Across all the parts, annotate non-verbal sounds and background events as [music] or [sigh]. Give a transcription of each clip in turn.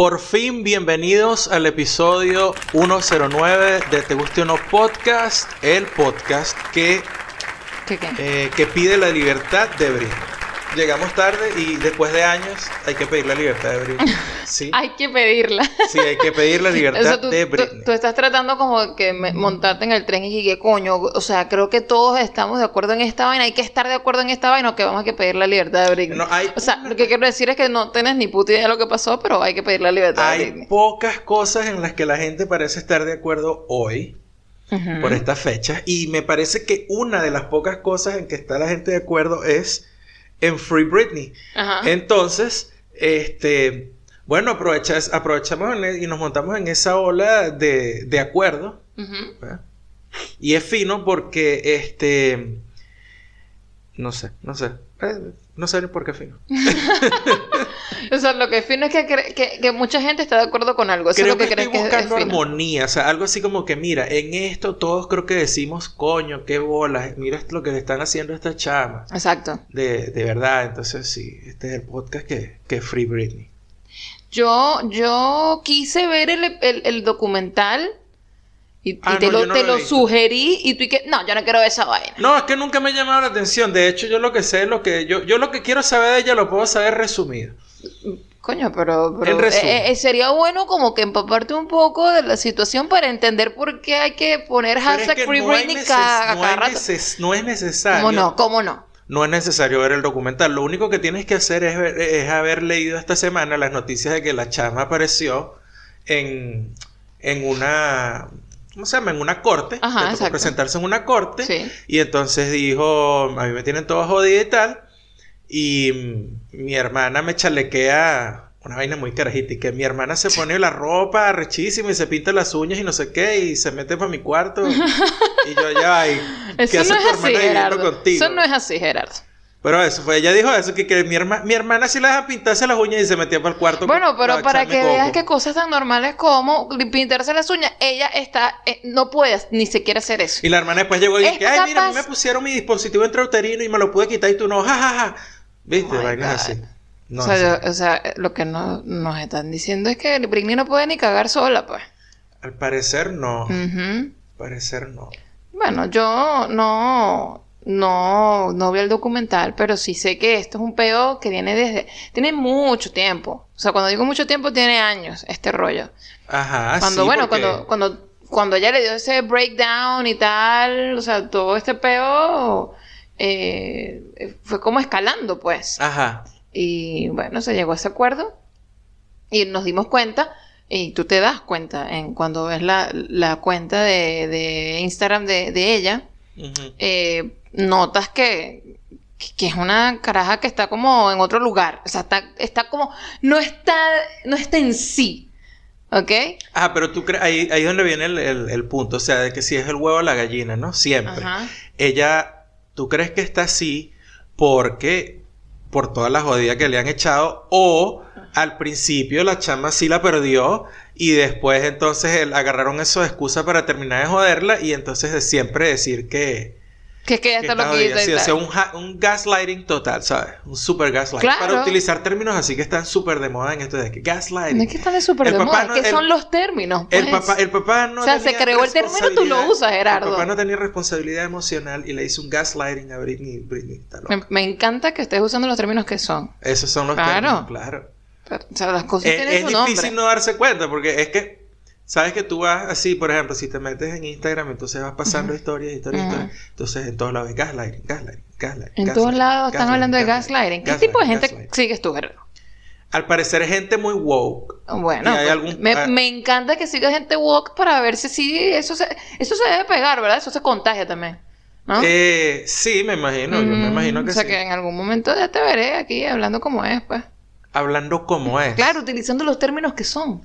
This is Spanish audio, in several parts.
Por fin, bienvenidos al episodio 109 de Te Guste o No Podcast, el podcast que, ¿Qué qué? eh, que pide la libertad de Britney. Llegamos tarde y después de años hay que pedir la libertad de Britney. [laughs] Sí, Hay que pedirla. sí, hay que pedir la [laughs] libertad tú, de Britney. tú estás tratando como que me- montarte en el tren y que coño, o sea, creo que todos estamos de acuerdo en esta vaina, hay que estar de acuerdo en esta vaina o que vamos a que pedir la libertad de Britney. No, hay o sea, una- lo que quiero decir es que no tienes ni puta idea de lo que pasó, pero hay que pedir la libertad de Hay Britney. pocas cosas en las que la gente parece estar de acuerdo hoy. Por estas fechas. Y me parece que una de las pocas cosas en que está la gente de acuerdo es en Free Britney. Ajá. Entonces, este, bueno, aprovecha, aprovechamos e- y nos montamos en esa ola de, de acuerdo. Y es fino porque, este, no sé, no sé, eh, no sé por qué fino. [laughs] O sea, lo que es fino es que, que, que mucha gente está de acuerdo con algo. Eso creo es lo que, que, crees estoy que es- armonía, o sea, algo así como que, mira, en esto todos creo que decimos, coño, qué bolas, mira lo que le están haciendo a esta chama. Exacto. De, de verdad, entonces sí, este es el podcast que, que es Free Britney. Yo, yo quise ver el, el- el documental y, y Ah, te, no, lo, no te lo sugerí y tú y que, no, yo no quiero ver esa vaina. No, es que nunca me ha llamado la atención. De hecho, yo lo que sé es lo que yo, yo lo que quiero saber de ella lo puedo saber resumido. Coño, pero, pero eh, eh, sería bueno como que empaparte un poco de la situación para entender por qué hay que poner Pero es hashtag que Free no, cada, no cada no es necesario. ¿Cómo no? ¿Cómo no? No es necesario ver el documental. Lo único que tienes que hacer es, ver- es haber leído esta semana las noticias de que la chama apareció en, en una. ¿Cómo se llama? En una corte. Ajá, tocó presentarse en una corte. Sí. Y entonces dijo: A mí me tienen todo jodida y tal. Y mi hermana me chalequea. Una vaina muy carajita. Y que mi hermana se pone la ropa rechísima y se pinta las uñas y no sé qué. Y se mete para mi cuarto. [laughs] y yo ay, ¿qué Eso hace no tu es así, hermana viviendo Gerardo. contigo? Eso no es así, Gerardo. Pero eso fue, ella dijo eso, que, que mi, herma- mi hermana sí la deja pintarse las uñas y se metía para el cuarto. Bueno, pero para que coco. veas que cosas tan normales como pintarse las uñas, ella está, eh, no puede ni siquiera hacer eso. Y la hermana después llegó y Es dije, ay, mira, a mí me pusieron mi dispositivo intrauterino y me lo pude quitar y tú no, jajaja. ¿Viste? Oh Vainas así. No o, sea, sé. yo- o sea, lo que no, nos están diciendo es que Britney no puede ni cagar sola, pues. Al parecer no. Al parecer no. Bueno, yo no, no, no vi el documental, pero sí sé que esto es un peo que viene desde, tiene mucho tiempo. O sea, cuando digo mucho tiempo, tiene años este rollo. Ajá, cuando, sí, bueno, porque- cuando, cuando, cuando ella le dio ese breakdown y tal, o sea, todo este peo eh, fue como escalando, pues. Ajá. Y bueno, se llegó a ese acuerdo y nos dimos cuenta, y tú te das cuenta en cuando ves la, la cuenta de, de Instagram de, de ella, Eh, notas que, que es una caraja que está como en otro lugar. O sea, está, está como, no está, no está en sí. ¿Ok? Ah, pero tú crees, ahí, ahí es donde viene el, el- el punto, o sea, de que si es el huevo o la gallina, ¿no? Siempre. Ajá. ella, ¿tú crees que está así porque por toda la jodida que le han echado o al principio la chama sí la perdió y después entonces el- agarraron eso de excusa para terminar de joderla y entonces de siempre decir que, Que es que ya está loquita jodida. y Sí, o tal. sea, un, un gaslighting total, ¿sabes? Un super gaslighting. Claro. Para utilizar términos así que están súper de moda en esto de que gaslighting. No es que están de súper El de moda, no- es que el- son los términos. El pues. papá, el papá no O sea, se tenía creó el término, tú lo usas, Gerardo. El papá no tenía responsabilidad emocional y le hizo un gaslighting a Britney. Britney está loca. me, me encanta que estés usando los términos que son. Esos son los Claro. términos, claro. Pero, o sea, las cosas Es, tienen es su difícil no darse cuenta porque es que, sabes que tú vas así, por ejemplo, si te metes en Instagram, entonces vas pasando historias, historias, historias. Entonces en todos lados es gaslighting, gaslighting, gaslighting. En gaslighting, todos lados están hablando de gaslighting. ¿Qué tipo de gente sigues tú, Gerardo? Al parecer, gente muy woke. Bueno, ¿Y hay pues, algún- me, ah. me encanta que siga gente woke para ver si sí, eso se, eso se debe pegar, ¿verdad? Eso se contagia también. ¿no? Eh, sí, me imagino, yo me imagino que O sea sí. que en algún momento ya te veré aquí hablando como es, pues. Hablando como es. Claro, utilizando los términos que son.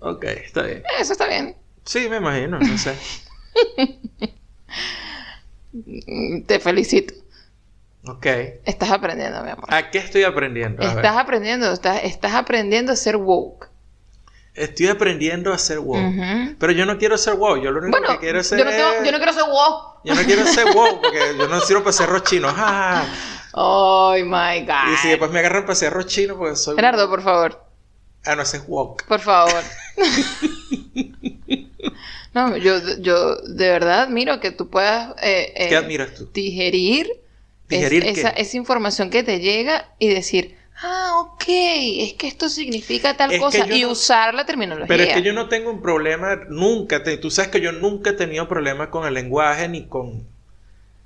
Ok, está bien. Eso está bien. Sí, me imagino, no sé. [laughs] Te felicito. Ok. Estás aprendiendo, mi amor. ¿A qué estoy aprendiendo? A ver. Estás aprendiendo, estás, estás aprendiendo a ser woke. Estoy aprendiendo a ser woke. Pero yo no quiero ser woke. Yo lo único Bueno, que quiero yo ser no, tengo- yo no quiero ser woke. Yo no quiero ser woke porque yo no sirvo para ser rochino. [laughs] Oh my God. Y si después me agarran para ser rochino porque soy Gerardo, por favor. Ah, no, ese es wok. Por favor. [laughs] no, yo, yo de verdad admiro que tú puedas eh, eh, ¿Qué admiras tú? digerir, es- ¿Digerir qué? esa, esa información que te llega y decir, ah, ok, es que esto significa tal Es cosa y no- usar la terminología. Pero es que yo no tengo un problema, nunca, te- tú sabes que yo nunca he tenido problemas con el lenguaje ni con,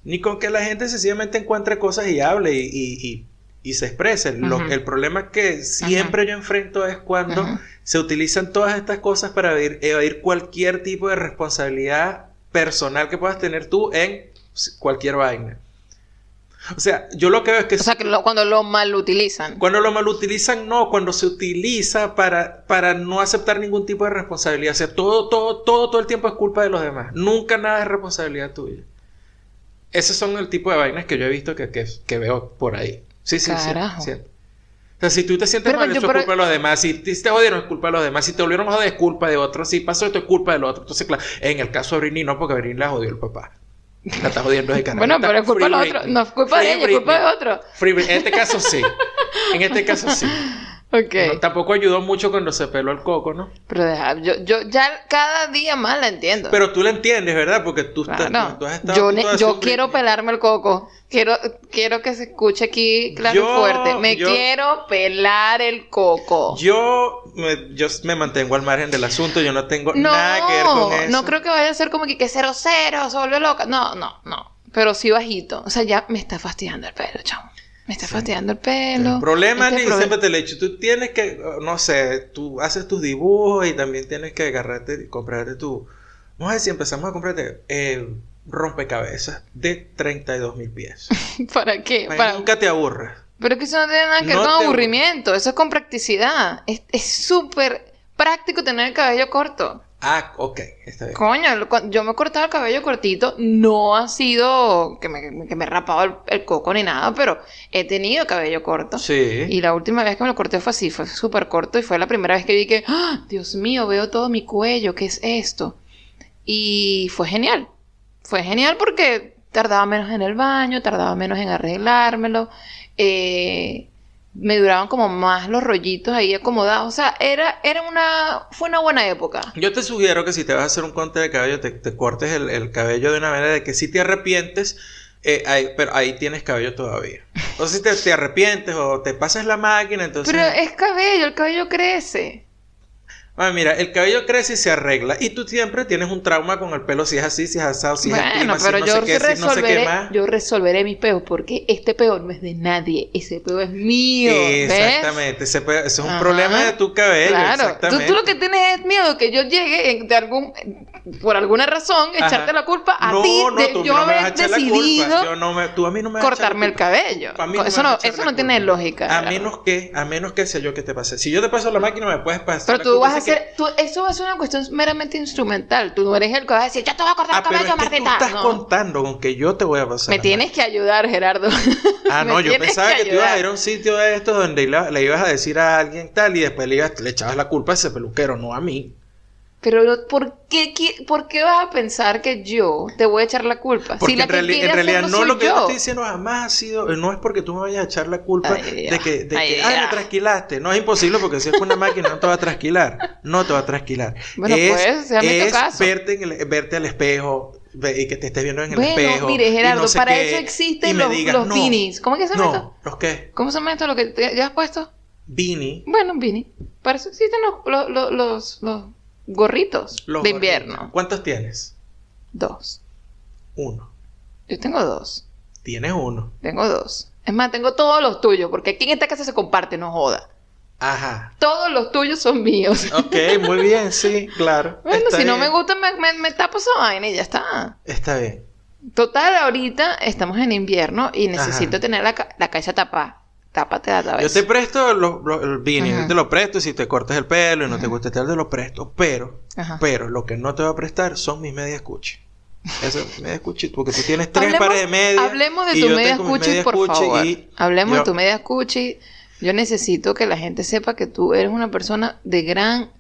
ni con que la gente sencillamente encuentre cosas y hable y, y- y- y se exprese. Lo- el problema que siempre yo enfrento es cuando se utilizan todas estas cosas para evadir, evadir cualquier tipo de responsabilidad personal que puedas tener tú en cualquier vaina. O sea, yo lo que veo es que O sea, que lo- cuando lo mal utilizan. cuando lo malutilizan, no. Cuando se utiliza para, para no aceptar ningún tipo de responsabilidad. O sea, todo, todo, todo, todo el tiempo es culpa de los demás. Nunca nada es responsabilidad tuya. Esos son el tipo de vainas que yo he visto que, que, que veo por ahí. Sí, sí, sí. Carajo. sí. O sea, si tú te sientes Pero mal, eso pero- es culpa de los demás. Si te, jodieron, es culpa de los demás. Si te volvieron a joder, es culpa de otros. Si pasó esto, es culpa del otro. Entonces, claro, en el caso de Britney, no, porque Britney la jodió el papá. La está jodiendo de canal. Bueno, pero es culpa de los otros. No es culpa de ella, es culpa de otro. En este caso sí. En este caso sí. Ok. No, tampoco ayudó mucho cuando se peló el coco, ¿no? Pero deja, yo, yo ya cada día más la entiendo. Pero tú la entiendes, ¿verdad? Porque tú, estás- tú has estado Yo, a ne- punto de yo quiero pelarme el coco. Quiero, quiero que se escuche aquí claro Yo- y fuerte. Me yo- quiero pelar el coco. Yo me, yo me mantengo al margen del asunto. Yo no tengo no, nada que ver con eso. no creo que vaya a ser como que, que cero cero, se vuelve loca. No, no, no. Pero sí bajito. O sea, ya me está fastidiando el pelo, chamo. Me está fastidiando el pelo. El problema, Este Nick, proble- siempre te lo he dicho. Tú tienes que, no sé, tú haces tus dibujos y también tienes que agarrarte, comprarte tu. Vamos a si empezamos a comprarte eh, rompecabezas de 32 mil pies. [laughs] ¿Para qué? Para Para- que Nunca te aburras. Pero es que eso no tiene nada que ver No con aburrimiento. Eso es con practicidad. Es es súper práctico tener el cabello corto. Ah, ok, está bien. Coño, yo me he cortado el cabello cortito, no ha sido que me, que me he rapado el, el coco ni nada, pero he tenido cabello corto. Sí. Y la última vez que me lo corté fue así, fue súper corto y fue la primera vez que vi que, ¡Ah! Dios mío, veo todo mi cuello, ¿qué es esto? Y fue genial. Fue genial porque tardaba menos en el baño, tardaba menos en arreglármelo. eh, me duraban como más los rollitos ahí acomodados. O sea, era, era una, fue una buena época. Yo te sugiero que si te vas a hacer un corte de cabello, te, te cortes el, el cabello de una manera de que si te arrepientes, eh, ahí- pero ahí tienes cabello todavía. Entonces si te, te arrepientes o te pasas la máquina, entonces... Pero es cabello, el cabello crece. Ah, mira, el cabello crece y se arregla. Y tú siempre tienes un trauma con el pelo si es así, si es asado, si es bueno, clima, si pero no yo sé qué, si no sé qué resolveré, más. yo resolveré mis peos porque este peo no es de nadie, ese peo es mío. ¿ves? Exactamente, ese, pe- ese es un Ajá. problema de tu cabello. Claro, tú, exactamente. tú lo que tienes es miedo que yo llegue en- de algún, por alguna razón, Ajá. echarte la culpa a no, ti de tú yo no haber decidido culpa. Yo no me- tú a mí no me vas a echar la cortarme el cabello. A mí eso no, eso no tiene lógica. A menos que, a menos que sea yo que te pase. Si yo te paso la máquina, me puedes pasar. Pero tú vas a que- hacer, tú, eso va a ser una cuestión meramente instrumental. Tú no eres el que va a decir, yo te voy a cortar Ah, el pero cabello, es que tú Martita. estás No. contando con que yo te voy a pasar. Me tienes que ayudar, Gerardo. [laughs] [laughs] Ah, no, yo pensaba que, tú ibas a ir a un sitio de estos donde le, le ibas a decir a alguien tal y después le, ibas- le echabas la culpa a ese peluquero, no a mí. Pero no- ¿por qué, qui- ¿por qué vas a pensar que yo te voy a echar la culpa? Porque si la en, reali- en realidad no lo que yo estoy diciendo jamás ha sido, no es porque tú me vayas a echar la culpa Ay, de que, de ay, que ay, me trasquilaste. No es imposible porque si es una máquina no te va a trasquilar. No te va a trasquilar. Bueno, es, pues, tu es caso. verte, en el- verte al espejo y que te estés viendo en el Bueno, espejo. mire, Gerardo, no sé para qué, eso existen los, digas, los no, beanies. ¿Cómo es que se llama esto? ¿los qué? ¿Cómo se llama esto? ¿Lo que te- ya has puesto? Beanie. Bueno, un beanie. Para eso existen los, los, los, los- los gorritos Los de gorritos. invierno. ¿Cuántos tienes? Dos. Uno. Yo tengo dos. Tienes uno. Tengo dos. Es más, tengo todos los tuyos, porque aquí en esta casa se comparte, no joda. Ajá. Todos los tuyos son míos. Ok, muy bien, sí, claro. [laughs] Bueno, Está si no me gusta, me, me, me tapo esa vaina y ya está. Está bien. Total, ahorita estamos en invierno y necesito Ajá. tener la, la cabeza tapada. Tápate la Yo te presto los- los- yo te lo presto si te cortas el pelo y no te gusta te lo presto, pero, Ajá. pero lo que no te voy a prestar son mis medias cuchi. Eso, [laughs] medias cuchi, porque tú tienes tres Hablemos- pares de medias. Hablemos de y tu media cuchi, por cuchi favor. y Hablemos yo- de tu media cuchi. Yo necesito que la gente sepa que tú eres una persona de gran...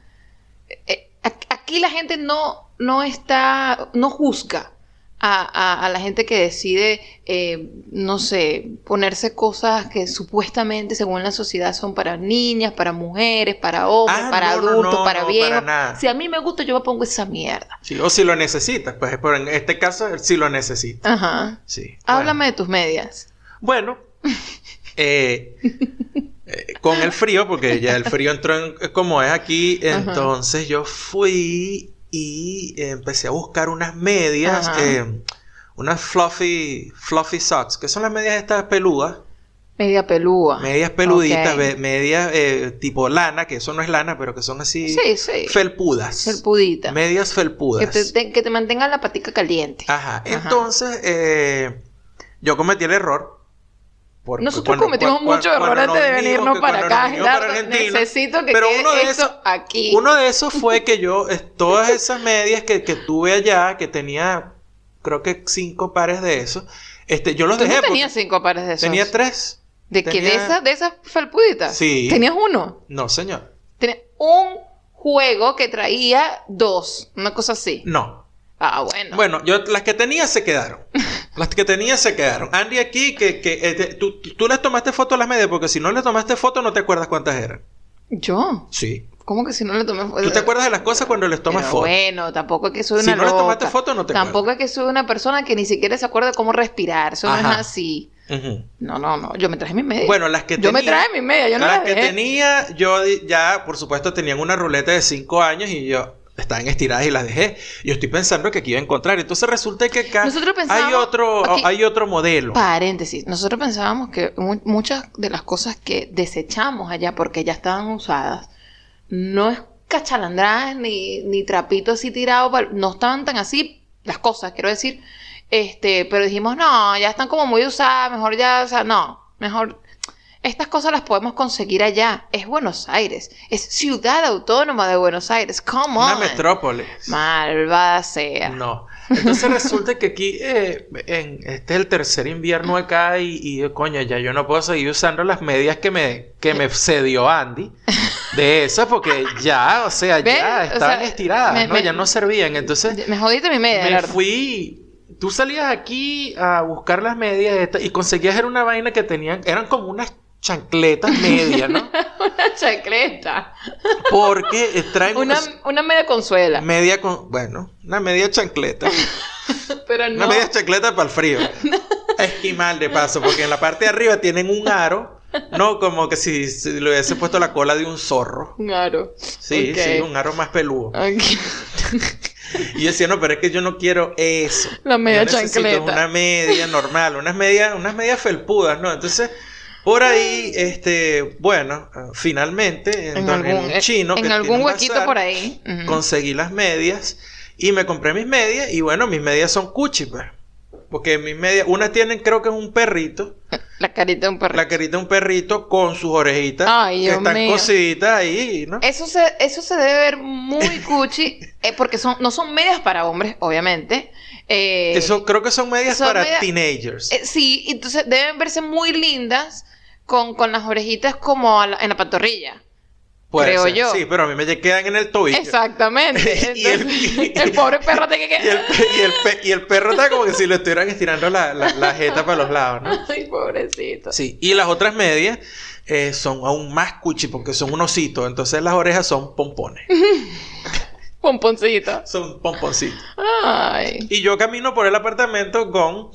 eh, eh, aquí la gente no, no está... No juzga. A, a- a la gente que decide, eh, no sé, ponerse cosas que supuestamente según la sociedad son para niñas, para mujeres, para hombres, Ah, para no, adultos, no, para no, viejos. para nada. Si a mí me gusta, yo me pongo esa mierda. Sí, o si lo necesitas, pues pero en este caso sí lo necesitas. Ajá. Sí. Háblame de tus medias. Bueno, [laughs] eh, eh, con el frío, porque ya el frío entró en- como es aquí, Ajá. entonces yo fui y eh, empecé a buscar unas medias, eh, unas fluffy, fluffy socks, que son las medias estas peludas, Media pelúa. medias peluditas, medias eh, tipo lana, que eso no es lana, pero que son así Sí, sí. felpudas. Felpudita. Medias Que felpudas. te, te- que te mantengan la patica caliente. Ajá. Ajá. Entonces, eh, yo cometí el error. Porque Nosotros cuando- cometimos muchos errores antes de venirnos que para acá. para Gerardo, Argentina. necesito que Pero quede uno de esto esos- aquí. Uno de esos fue que yo, todas esas medias que, que tuve allá, que tenía, creo que cinco pares de esos, este, yo los Tú dejé. no tenías cinco pares de esos. tenía tres. ¿De qué? ¿De tenía- esas, de esas felpuditas? Sí. ¿Tenías uno? No, señor. Tenía un juego que traía dos. Una cosa así. No. Ah, bueno. Bueno, yo las que tenía se quedaron. [laughs] Las que tenía se quedaron. Andy aquí, que, que eh, tú, tú les tomaste foto a las medias, porque si no le tomaste foto no te acuerdas cuántas eran. ¿Yo? Sí. ¿Cómo que si no le tomé foto? ¿Tú te acuerdas de las cosas cuando les tomas foto? Bueno, tampoco es que soy Si una no le tomaste loca. foto, no te Tampoco es que soy una persona que ni siquiera se acuerda cómo respirar. Eso no es así. Ujú. No, no, no. Yo me traje mis medias. Bueno, las que Yo me tenía- traje mis medias, yo no las las que dejé. tenía, yo ya, por supuesto, tenían una ruleta de 5 años y yo estaban estiradas y las dejé. Yo estoy pensando que aquí iba a encontrar. Entonces resulta que acá hay otro, hay otro modelo. Paréntesis. Nosotros pensábamos que mu- muchas de las cosas que desechamos allá porque ya estaban usadas no es cachalandradas ni, ni trapito así tirado. pa'l- No estaban tan así las cosas, quiero decir. Este, pero dijimos, no, ya están como muy usadas, mejor ya, o sea, no, mejor. Estas cosas las podemos conseguir allá. Es Buenos Aires. Es Ciudad Autónoma de Buenos Aires. Come Una on. metrópolis. Malvada sea. No. Entonces resulta que aquí eh, en, este es el tercer invierno acá y, y, coño, ya yo no puedo seguir usando las medias que me, que me cedió Andy. De esas porque ya, o sea, ya O estaban sea, estiradas, me- ¿no? me- ya no servían. Entonces Me jodiste mi media, me fui. Tú salías aquí a buscar las medias estas y conseguías era una vaina que tenían, eran como unas chancletas medias, ¿no? [laughs] Una chacleta. Porque eh, traen Una, una media consuela. media con, bueno, una media chancleta. [laughs] Pero Una no. media chancleta para el frío. [laughs] Esquimal de paso, porque en la parte de arriba tienen un aro, no como que si, si le hubiese puesto la cola de un zorro. Un aro. Sí, sí, un aro más peludo. Ok. Y yo decía, no, pero es que yo no quiero eso. La media Yo necesito chancleta. Una media normal, unas medias, unas medias felpudas, ¿no? Entonces, por ahí, este, bueno, finalmente, en, En don- en algún, un eh, chino en que algún huequito por ahí. Conseguí las medias y me compré mis medias y bueno, mis medias son cuchi, pues. Porque mis medias, unas tienen creo que es un perrito, [laughs] La carita de un perrito. la carita de un perrito con sus orejitas Ay, que Dios están mío. cosidas ahí, ¿no? Eso se, eso se debe ver muy [laughs] cuchi, eh, porque son, no son medias para hombres, obviamente. Eh, Eso creo que son medias son para teenagers. eh, sí, entonces deben verse muy lindas con, con las orejitas como la- en la pantorrilla. Puede creo ser, yo. Sí, pero a mí me quedan en el tobillo. Exactamente. [laughs] Y [laughs] el- pobre perro tiene que [laughs] Y el, y, el pe- y el perro está como que si lo estuvieran estirando la, la, la jeta para los lados, ¿no? Ay, pobrecito. Sí, y las otras medias eh, son aún más cuchi porque son un osito, entonces las orejas son pompones, Pomponcito. son pomponcitos. Ay. Y yo camino por el apartamento con,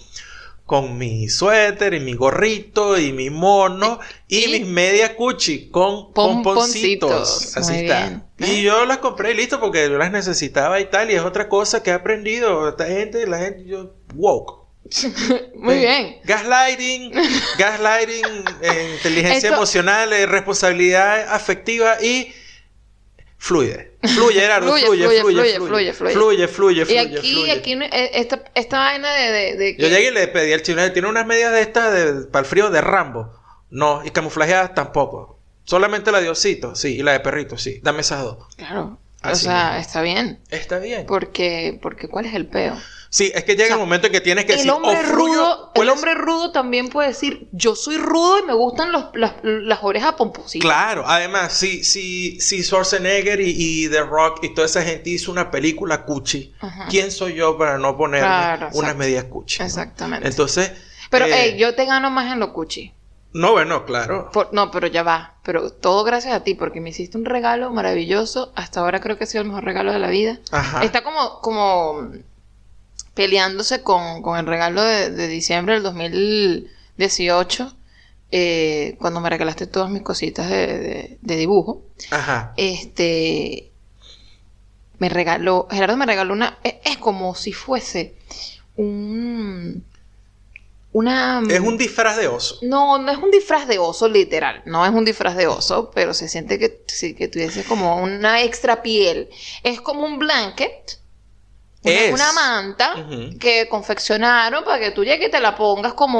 con mi suéter y mi gorrito y mi mono y, Y- mis medias cuchi con pomponcitos. Pomponcitos. Así Muy está. bien. Y yo las compré listo porque yo las necesitaba y tal. Y es otra cosa que he aprendido. Esta gente, la gente, yo, woke. [laughs] Muy Eh, bien. Gaslighting, [laughs] gaslighting, eh, inteligencia Esto- emocional, eh, responsabilidad afectiva y fluye. Fluye, Gerardo, fluye, fluye, fluye, fluye, fluye, fluye, fluye, Y aquí, aquí eh, esta, esta vaina de, de, Yo llegué y le pedí al chino, eh, tiene unas medias de estas de, para el frío de Rambo. No, y camuflajeadas tampoco. Solamente la de osito, sí, y la de perrito, sí. Dame esas dos. Claro. O sea, está bien. Está bien. Porque, porque ¿cuál es el peo? Sí, es que llega O sea, el momento en que tienes que el decir, hombre o fluyo, rudo, el les- hombre rudo también puede decir, yo soy rudo y me gustan los- las, las orejas pompositas. Claro, además, si, si, si Schwarzenegger y, y The Rock y toda esa gente hizo una película cuchi, Ajá. ¿quién soy yo para no ponerme Claro, unas medias cuchi? no? Exactamente. Entonces, pero, eh, hey, yo te gano más en lo cuchi. no, bueno, claro. Por- no, pero ya va. Pero todo gracias a ti, porque me hiciste un regalo maravilloso. Hasta ahora creo que ha sido el mejor regalo de la vida. Ajá. Está como, como peleándose con, con el regalo de, de diciembre del 2018. eh, cuando me regalaste todas mis cositas de, de- de dibujo. Ajá. Este. Me regaló. Gerardo me regaló una. Es, es como si fuese un. Una. Es un disfraz de oso. No, no es un disfraz de oso literal, no es un disfraz de oso, pero se siente que sí, que tuviese como una extra piel. Es como un blanket, una, Es. una manta que confeccionaron para que tú llegues y te la pongas como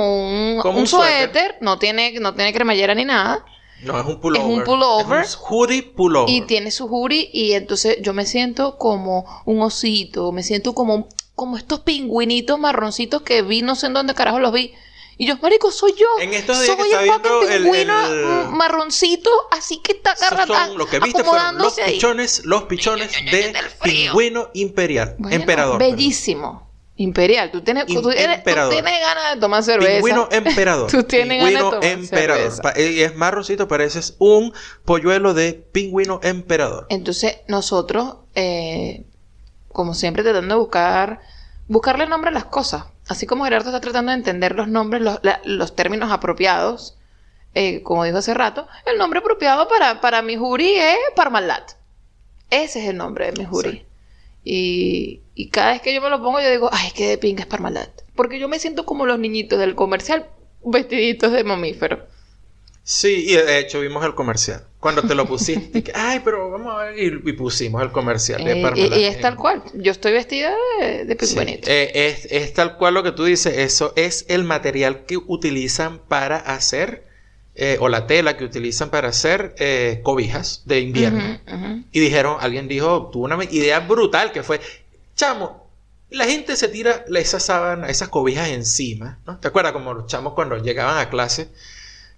un, Como un un suéter. suéter, no tiene, no tiene cremallera ni nada, No, es un pullover. un pullover. Es un hoodie pullover. y tiene su jury y entonces yo me siento como un osito, me siento como, como estos pingüinitos marroncitos que vi, no sé en dónde carajo los vi. Y yo, marico, soy yo. En estos días soy que el fucking pingüino el- marroncito, así que está son, lo que viste fueron los ahí. pichones, los pichones de pingüino imperial. Bueno, emperador. Bellísimo. Imperial. Tú tienes, tú eres- tú tienes ganas de tomar cerveza. Pingüino [laughs] emperador. Tú tienes ganas de pingüino tomar emperador. cerveza. Y es marroncito, pareces un polluelo de pingüino emperador. Entonces, nosotros, eh, como siempre, tratando de buscar, buscarle nombre a las cosas. Así como Gerardo está tratando de entender los nombres, los, la- los términos apropiados, eh, como dijo hace rato, el nombre apropiado para, para mi jury es Parmalat. Ese es el nombre de mi jury. Sí. Y, y cada vez que yo me lo pongo, yo digo, ay, qué de pinga es Parmalat. Porque yo me siento como los niñitos del comercial vestiditos de mamífero. Sí, y de hecho vimos el comercial. Cuando te lo pusiste, dije, ay, pero vamos a ver. Y, y pusimos el comercial de Eh, y, Parmalat y es tal cual. Yo estoy vestida de, de Sí, eh, es, es tal cual lo que tú dices. Eso es el material que utilizan para hacer, eh, o la tela que utilizan para hacer eh, cobijas de invierno. Y dijeron, alguien dijo, tuvo una idea brutal que fue, chamo, la gente se tira esas sábanas, esas cobijas encima, ¿no? ¿Te acuerdas como los chamos cuando llegaban a clase?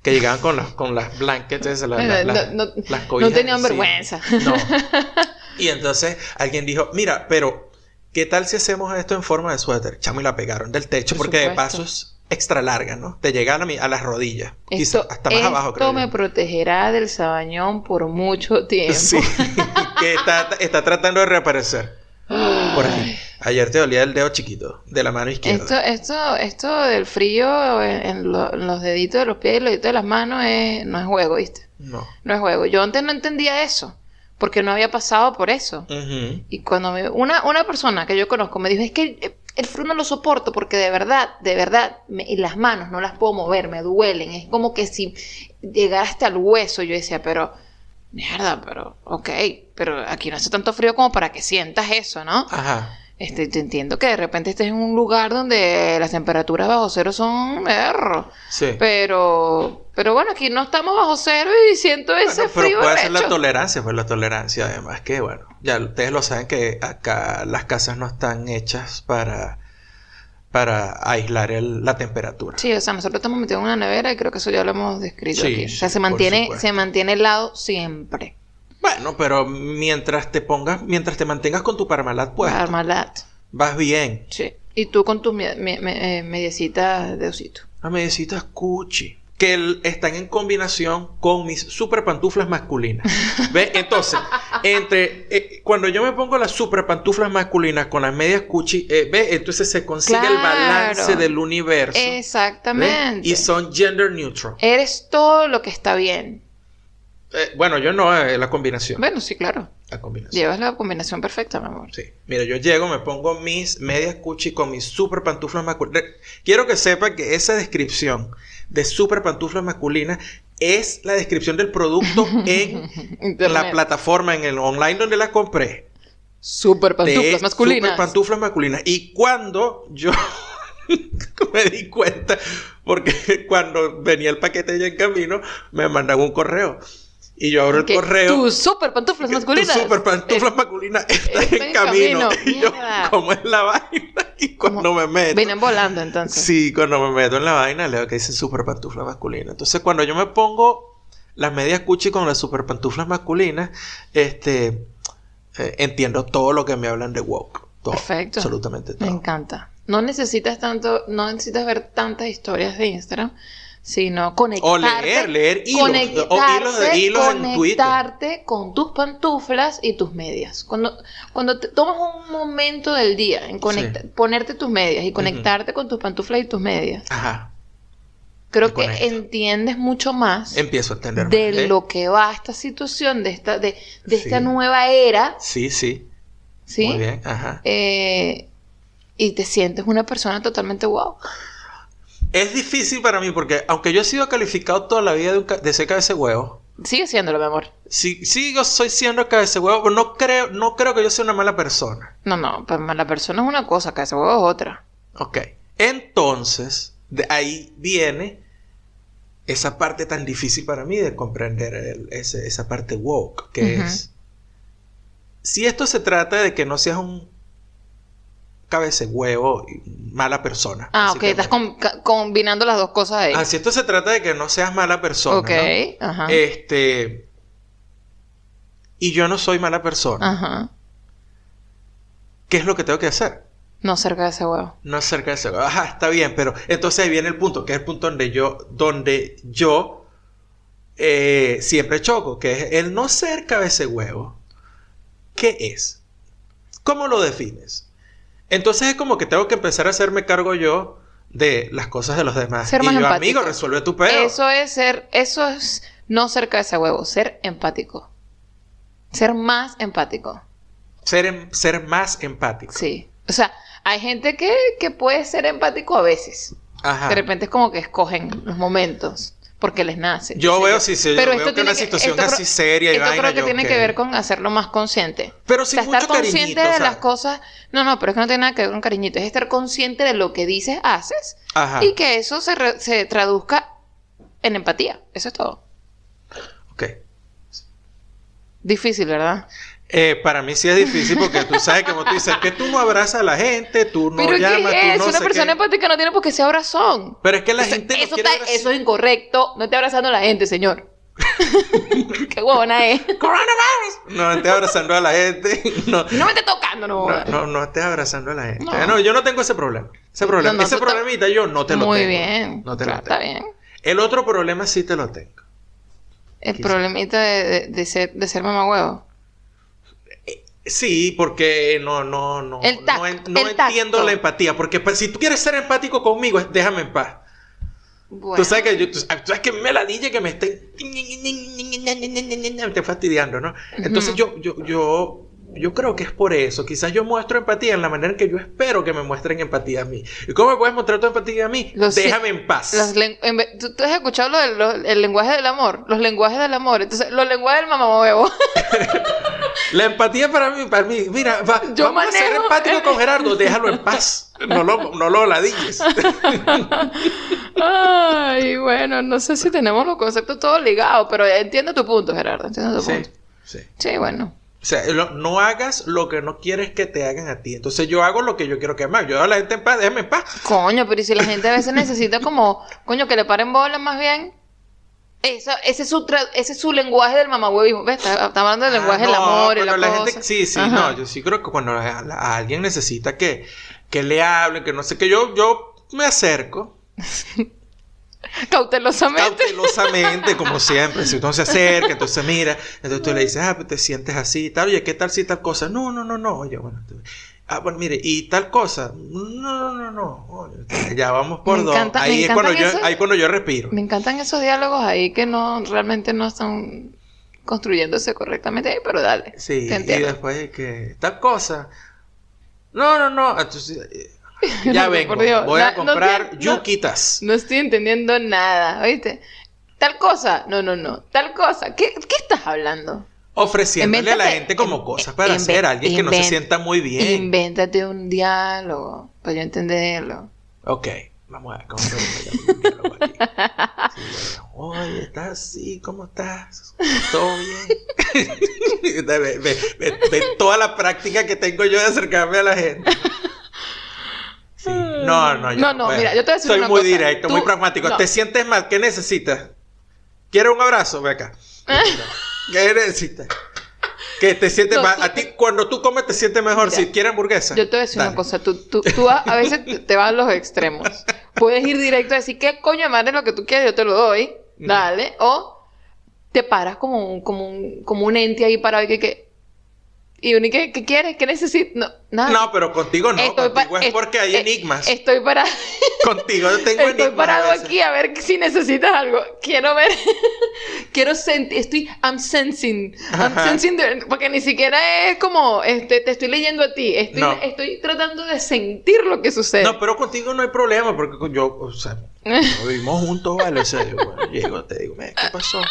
Que llegaban con las, con las blankets, esas, las, No, las- no, las no cobijas tenían encima. vergüenza. No. [laughs] Y entonces alguien dijo, mira, pero ¿qué tal si hacemos esto en forma de suéter? Chamo, y la pegaron del techo, Por porque de paso es extra larga, ¿no? Te llega a, mi- a las rodillas. Quizá Esto, hasta más abajo, esto creo. me yo. protegerá del sabañón por mucho tiempo. Sí, [laughs] que está, está tratando de reaparecer. Por ahí. Ayer te dolía el dedo chiquito de la mano izquierda. Esto, esto, esto del frío en, en lo- en los deditos de los pies y los deditos de las manos es, no es juego, ¿viste? No. No es juego. Yo antes no entendía eso, porque no había pasado por eso. Y cuando me- una, una persona que yo conozco me dijo, es que el, el frío no lo soporto porque de verdad, de verdad, me- y las manos no las puedo mover, me duelen. Es como que si llegara hasta el hueso, yo decía, pero, mierda, pero, ok, pero aquí no hace tanto frío como para que sientas eso, ¿no? Ajá. Este, te entiendo que de repente estés en un lugar donde las temperaturas bajo cero son berro. Sí. Pero, pero bueno, aquí no estamos bajo cero y siento ese Bueno, pero frío puede ser la tolerancia, pues la tolerancia además que bueno, ya ustedes lo saben que acá las casas no están hechas para para aislar el- la temperatura. Sí, o sea, nosotros estamos metidos en una nevera y creo que eso ya lo hemos descrito Sí, aquí. O sea, sí, se mantiene, se mantiene helado siempre. Bueno, pero mientras te pongas, mientras te mantengas con tu Parmalat puesto, Parmalat. vas bien. Sí. Y tú con tus me- eh, mediecitas de osito. A medicitas cuchi. Que el- están en combinación con mis super pantuflas masculinas. [laughs] ¿Ves? Entonces, entre eh, cuando yo me pongo las super pantuflas masculinas con las medias cuchi, eh, ¿ves? Entonces se consigue el balance del universo. ¿ves? Exactamente. Y son gender neutral. Eres todo lo que está bien. Eh, bueno, yo no, eh, la combinación. Bueno, sí, claro. La combinación. Llevas la combinación perfecta, mi amor. Sí. Mira, yo llego, me pongo mis medias cuchi con mis super pantuflas masculinas. Quiero que sepa que esa descripción de super pantuflas masculinas es la descripción del producto [laughs] en la plataforma, en el online donde la compré. Super pantuflas masculinas. Super pantuflas masculinas. Y cuando yo [laughs] me di cuenta, porque cuando venía el paquete ya en camino, me mandan un correo. Y yo abro el correo. Tus super pantuflas Tu masculinas. super pantuflas Eh, masculinas está está en en camino. camino. [laughs] Y yo. ¿cómo es la vaina? [laughs] y cuando me meto. Vienen volando entonces. Sí, cuando me meto en la vaina, leo que dice super pantufla masculina. Entonces, cuando yo me pongo las medias cuchi con las super pantuflas masculinas, este. eh, entiendo todo lo que me hablan de woke. Todo, Perfecto. Absolutamente Me todo. encanta. No necesitas tanto, no necesitas ver tantas historias de Instagram, sino conectarte. O leer, leer hilos, conectarte, o hilos hilos en conectarte con tus pantuflas y tus medias. Cuando, cuando te tomas un momento del día en conecta- Sí. ponerte tus medias y conectarte con tus pantuflas y tus medias, Ajá. creo que entiendes mucho más Empiezo a entender de ¿eh? lo que va esta situación, de esta, de, de esta nueva era, Sí, sí. ¿sí? Muy bien. Ajá. Eh, y te sientes una persona totalmente wow. Es difícil para mí porque, aunque yo he sido calificado toda la vida de, un ca- de ser cabeza de huevo, Sigue siéndolo, mi amor. sí, sí, yo soy siendo cabeza de huevo, pero no creo, no creo que yo sea una mala persona. No, no, pues la persona es una cosa, que ese huevo es otra. Ok. Entonces, de ahí viene esa parte tan difícil para mí de comprender el- ese- esa parte woke, que es, si esto se trata de que no seas un cabeza huevo y mala persona. Ah, ok, estás com- combinando las dos cosas ahí. Ah, si esto se trata de que no seas mala persona, ok, ¿no? ajá. Este. Y yo no soy mala persona. Ajá. ¿Qué es lo que tengo que hacer? No cerca de ese huevo. No cerca de eso. Ajá, está bien, pero entonces ahí viene el punto, que es el punto donde yo, donde yo eh, siempre choco, que es el no ser de huevo. ¿Qué es? ¿Cómo lo defines? Entonces es como que tengo que empezar a hacerme cargo yo de las cosas de los demás. Ser y yo, empático. amigo, resuelve tu pedo. Eso es ser, eso es no ese huevo, ser empático. Ser más empático. Ser, em- ser más empático. Sí. O sea, hay gente que, que puede ser empático a veces. Ajá. De repente es como que escogen los momentos porque les nace. Yo veo, sí, sí, yo Pero veo esto que una situación esto así seria y Esto vaina, creo que yo, tiene que ver con hacerlo más consciente. Pero O sin sea, estar consciente de las cosas. No, no, pero es que no tiene nada que ver con cariñito. Es estar consciente de lo que dices, haces Ajá. y que eso se, re- se traduzca en empatía. Eso es todo. Ok. Difícil, ¿verdad? Eh, para mí sí es difícil porque tú sabes que como tú dices que tú no abrazas a la gente, tú no pero llamas, ¿qué tú es no? Una sé persona qué. empática no tiene por qué ser abrazón. Pero es que la Eso- gente eso, está- eso es incorrecto. No esté abrazando a la gente, señor. [laughs] Qué huevona es. ¡Coronavirus! No estés abrazando a la gente. [laughs] No, no me esté tocando, no. no, no, no estés abrazando a la gente. No. No, yo no tengo ese problema. Ese problema, No, ese problemita yo no te lo Muy tengo. bien. No te Claro, lo tengo. Está bien. El otro problema sí te lo tengo. El Quizá. problemita de, de- de ser, de ser mamagüevo. Sí, porque no, no, no, El no, en- no el entiendo tacto. la empatía. Porque pues, si tú quieres ser empático conmigo, déjame en paz. Bueno. Tú sabes que yo, tú sabes que me la dije que me esté, fastidiando, ¿no? Entonces yo, yo, yo, yo creo que es por eso. Quizás yo muestro empatía en la manera en que yo espero que me muestren empatía a mí. ¿Y cómo me puedes mostrar tu empatía a mí? Los- Déjame en paz. Los en ¿tú, tú has escuchado lo el lenguaje del amor? Los lenguajes del amor. Entonces, los lenguajes del mamagüevo. [laughs] La empatía para mí, para mí, mira, va- Yo vamos a ser empático con Gerardo, déjalo en paz. No lo, no lo ladilles. [laughs] Ay, bueno, no sé si tenemos los conceptos todos ligados, pero entiendo tu punto, Gerardo. Entiendo tu Sí, punto. sí. Sí, bueno. O sea, lo- no hagas lo que no quieres que te hagan a ti. Entonces yo hago lo que yo quiero que me hagan. Yo hago a la gente en paz, déjame en paz. Coño, pero ¿y si la [laughs] gente a veces necesita como, coño, que le paren bolas más bien? Eso, ese, es su tra- ese es su lenguaje del mamagüevismo. ¿Ves? Está, está hablando del Ah, lenguaje del no, amor y la, la cosa. gente, sí, sí, Ajá. no, yo sí creo que cuando a, a alguien necesita que, que le hablen, que no sé, que yo, yo me acerco [laughs] [laughs] Cautelosamente. cautelosamente, [laughs] como siempre. Si uno se acerca, entonces mira, entonces tú le dices, ah, pues te sientes así y tal, oye, ¿qué tal si tal cosa? No, no, no, no, oye, bueno, tú- ah, bueno, mire, y tal cosa, no, no, no, no, oye, ya vamos por Me dos. encanta- ahí es cuando yo, ahí cuando yo respiro. Me encantan esos diálogos ahí que no realmente no están construyéndose correctamente pero dale. Sí, te y después que tal cosa. No, no, no. Entonces, eh, [laughs] ya vengo. Voy a comprar no- yuquitas. No estoy entendiendo nada, ¿oíste? Tal cosa, no, no, no, tal cosa. ¿Qué, qué estás hablando? Ofreciéndole a la gente como cosas para hacer. Alguien que no se sienta muy bien. Invéntate un diálogo para yo entenderlo. Ok, vamos a ver cómo se un diálogo aquí. Sí, [laughs] bueno, Oye, ¿estás así? ¿Cómo estás? ¿Todo bien? [laughs] ve, ve- ve- ve toda la práctica que tengo yo de acercarme a la gente. No, no, yo No, no, mira, yo te voy a decir Soy una muy cosa. directo, muy pragmático. no. ¿Te sientes mal? ¿Qué necesitas? ¿Quieres un abrazo? Ve acá. ¿Qué necesitas? Que te sientes No, mal. tú- A ti, cuando tú comes, te sientes mejor. Mira, si quieres hamburguesa. Yo te voy a decir dale. una cosa, tú, tú, tú a, a veces te- vas a los extremos. Puedes ir directo a decir, ¿qué coño madre es lo que tú quieres? Yo te lo doy, Ujú. dale. O te paras como un, como un, como un ente ahí parado y que, que y uno, y que, ¿qué quieres? ¿Qué necesitas? No, nada. No, pero contigo no. Estoy contigo es porque hay eh, enigmas. Estoy para [laughs] Contigo yo tengo Estoy enigmas. a parado aquí a ver si necesitas algo. Quiero ver. [laughs] Quiero sentir. Estoy. I'm sensing. I'm Ajá. sensing. the- porque ni siquiera es como. Este, te estoy leyendo a ti. Estoy, No. estoy tratando de sentir lo que sucede. No, pero contigo no hay problema porque yo, o sea, [laughs] vivimos juntos, ¿vale? O sea, yo bueno, llego, te digo, "Mira, ¿qué pasó?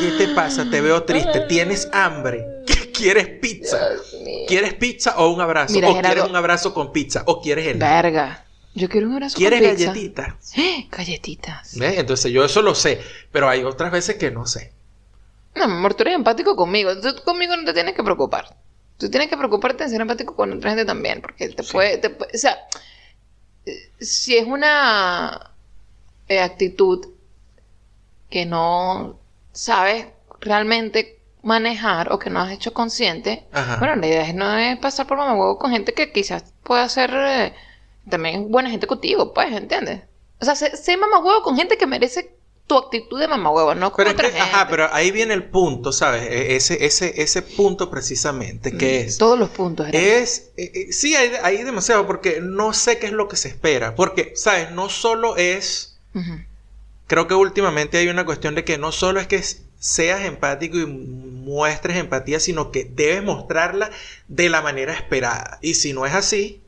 ¿Qué te pasa? Te veo triste, tienes hambre, ¿quieres pizza? ¿Quieres pizza o un abrazo? Mira, ¿O Gerardo- quieres un abrazo con pizza? ¿O quieres helado? Verga. Yo quiero un abrazo ¿Quieres con pizza. galletitas? ¡Eh! Galletitas. ¿Ves? Entonces yo eso lo sé, pero hay otras veces que no sé. No, mi amor, tú eres empático conmigo. Tú conmigo no te tienes que preocupar. Tú tienes que preocuparte en ser empático con otra gente también. Porque te Sí. puede, te puede- O sea, eh, si es una eh, actitud que no sabes realmente manejar o que no has hecho consciente, Ajá. bueno, la idea es no es pasar por mamahuevo con gente que quizás pueda ser eh, también buena gente contigo, pues, ¿entiendes? O sea, sé, sé con gente que merece tu actitud de mamahuevo, no con Pero es que, gente. ajá, pero ahí viene el punto, ¿sabes? E- Ese, ese, ese punto precisamente, que es... Todos los puntos. Gerardo. Es, eh, eh, sí, hay, hay demasiado, porque no sé qué es lo que se espera. Porque, ¿sabes? No solo es, creo que últimamente hay una cuestión de que no solo es que s- seas empático y muestres empatía, sino que debes mostrarla de la manera esperada. Y si no es así,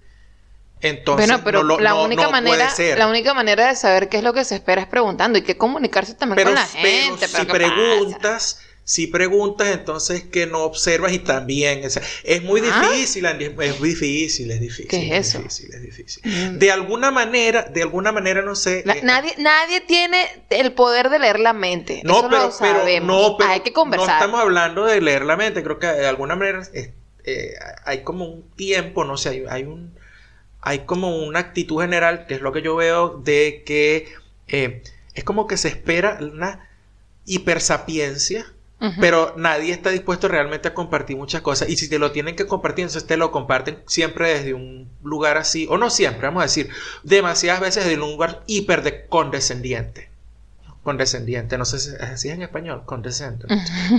entonces bueno, pero no, lo- la no- única no manera, ser. la única manera de saber qué es lo que se espera es preguntando y que comunicarse también pero, con la pero gente. si pero ¿qué preguntas, si preguntas, entonces que no observas y también, o sea, es muy ¿Ah? difícil, Andy, es difícil, es difícil. ¿Qué es eso? difícil, es difícil. Mm. De alguna manera, de alguna manera, no sé. La- eh, nadie, nadie tiene el poder de leer la mente. no, Eso pero, lo pero, sabemos. no, pero Hay que conversar. No estamos hablando de leer la mente. Creo que de alguna manera eh, eh, hay como un tiempo, no sé, hay, hay un, hay como una actitud general, que es lo que yo veo, de que eh, es como que se espera una hipersapiencia. Pero nadie está dispuesto realmente a compartir muchas cosas. Y si te lo tienen que compartir, entonces te lo comparten siempre desde un lugar así. O no siempre, vamos a decir, demasiadas veces desde un lugar hiper de condescendiente. Condescendiente, no sé si es así en español, condescendente.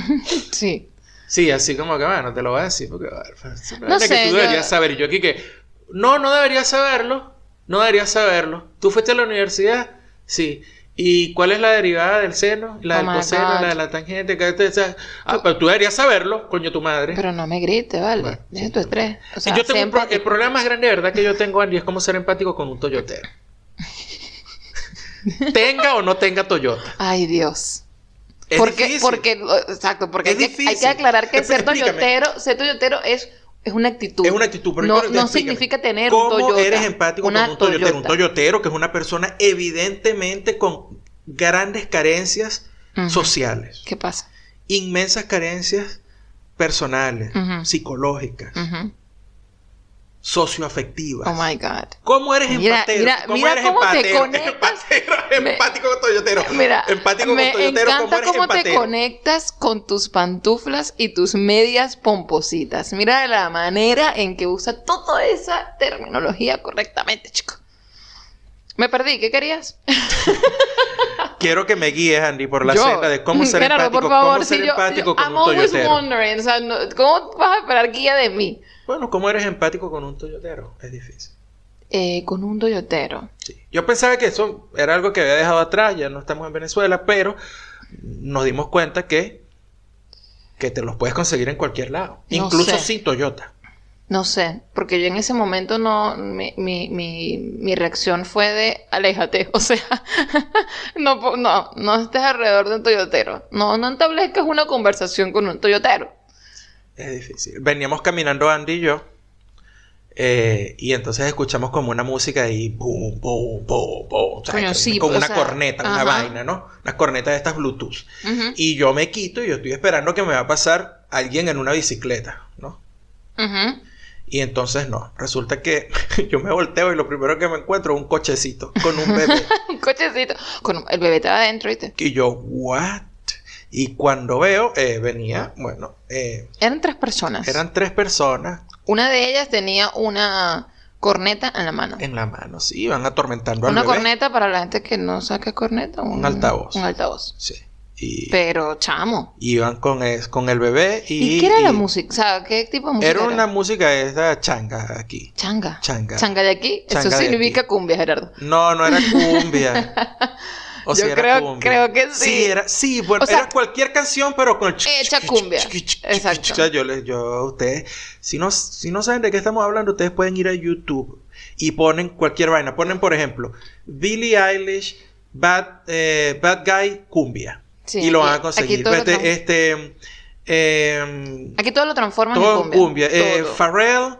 [laughs] sí. Sí, así como que, bueno, te lo voy a decir porque, bueno, es una No sé, que tú yo- deberías saber. Y yo aquí que, no, no deberías saberlo. No deberías saberlo. ¿Tú fuiste a la universidad? Sí. ¿Y cuál es la derivada del seno? La Oh del coseno, la de la tangente. que Ah, pero tú deberías saberlo, coño, tu madre. Pero no me grites, ¿vale? Bueno, Deja sí, tu estrés. O sea, yo tengo un pro- el problema más grande de verdad que yo tengo, Andy, es como ser empático con un Toyotero. [laughs] tenga o no tenga Toyota. Ay, Dios. Es porque, difícil. porque, exacto, porque Es hay que, hay que aclarar que ser toyotero, ser toyotero es, es una actitud. Es una actitud, pero no, no significa tener un ¿Cómo Toyota. eres empático con un toyotero? Un Toyota. toyotero que es una persona evidentemente con grandes carencias sociales, ¿Qué pasa? inmensas carencias personales, psicológicas, Ujú. Socioafectivas. Oh my God. ¿Cómo eres Mira, empatero? mira, ¿Cómo mira eres cómo te empatero? [laughs] conectas. Empatero, Me- empático con toyotero. [laughs] Mira, empático me con toyotero. ¿Cómo encanta eres cómo te conectas con tus pantuflas y tus medias pompositas. Mira la manera en que usa toda esa terminología correctamente, chico. Me perdí, ¿qué querías? [laughs] Quiero que me guíes, Andy, por la Yo. senda de cómo ser empático, por favor, cómo ser si yo- empático yo- con I'm un always toyotero. wondering, o sea, no- ¿cómo vas a esperar guía de mí? Bueno, ¿cómo eres empático con un toyotero? Es difícil. Eh, con un toyotero. Sí. Yo pensaba que eso era algo que había dejado atrás, ya no estamos en Venezuela, pero nos dimos cuenta que, que te los puedes conseguir en cualquier lado, No incluso sé. sin Toyota. No sé, porque yo en ese momento no, mi, mi, mi, mi reacción fue de aléjate, [laughs] o sea, no, no, no estés alrededor de un toyotero, no, no establezcas una conversación con un toyotero. Es difícil. Veníamos caminando Andy y yo, eh, y entonces escuchamos como una música ahí, boom, boom, boom, boom, o sea, Coño, que- sí, como o una sea, corneta, una ajá. vaina, ¿no? Unas cornetas de estas Bluetooth. Ujú, Y yo me quito y yo estoy esperando que me va a pasar alguien en una bicicleta, ¿no? ujú. Y entonces no, resulta que [laughs] yo me volteo y lo primero que me encuentro es un cochecito con un bebé. [laughs] Un cochecito. Con un- el bebé estaba adentro, ¿viste? y yo, ¿what? Y cuando veo, eh, venía, bueno, eh, Eran tres personas. eran tres personas Una de ellas tenía una corneta en la mano. en la mano, sí, iban atormentando al Una bebé. corneta para la gente que no es corneta. Un altavoz. Un altavoz. Sí. Y Pero, chamo. iban con, es- con el bebé y... ¿Y, qué era la música? O sea, ¿qué tipo de música Era era? una música esa changa aquí. Changa. Changa. Changa de aquí. Changa Eso significa aquí. cumbia, Gerardo. No, no era cumbia. [laughs] [laughs] O Yo sea, era creo- cumbia. creo que sí. Sí, era, sí, bueno, O sea, era cualquier canción, pero con el hecha cumbia. Exacto. chiqui. O sea, yo les, yo, ustedes, si no, si no saben de qué estamos hablando, ustedes pueden ir a YouTube y ponen cualquier vaina. Ponen, por ejemplo, Billie Eilish, Bad, eh, Bad Guy, cumbia. Sí, y lo van a conseguir. aquí todo lo Este, este, eh, Aquí todo lo transforman todo en cumbia. cumbia. Eh, Todo. Pharrell,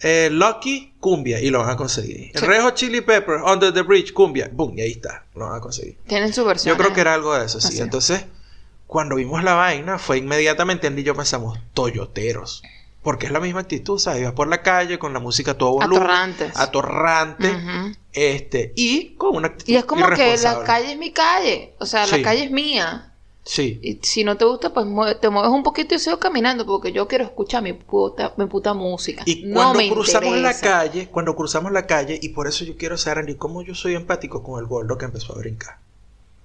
eh, Lucky, cumbia. Y lo van a conseguir. Sí. Red Hot Chili Peppers, Under the Bridge, cumbia. Boom, y ahí está. Lo van a conseguir. Tienen su versión. Yo creo que era algo de eso, sí. Así. Entonces, cuando vimos la vaina, fue inmediatamente Andy y yo pensamos, toyoteros. Porque es la misma actitud, ¿sabes? Ibas por la calle con la música a todo volumen. Atorrantes. Atorrante. Este, y con una actitud Y es como que la calle es mi calle. O sea, Sí. la calle es mía. Sí. Y si no te gusta, pues te mueves un poquito y sigo caminando porque yo quiero escuchar mi puta, mi puta música. Y no cuando me cruzamos la calle, cuando cruzamos la calle, y por eso yo quiero saber, Andy, cómo yo soy empático con el gordo que empezó a brincar.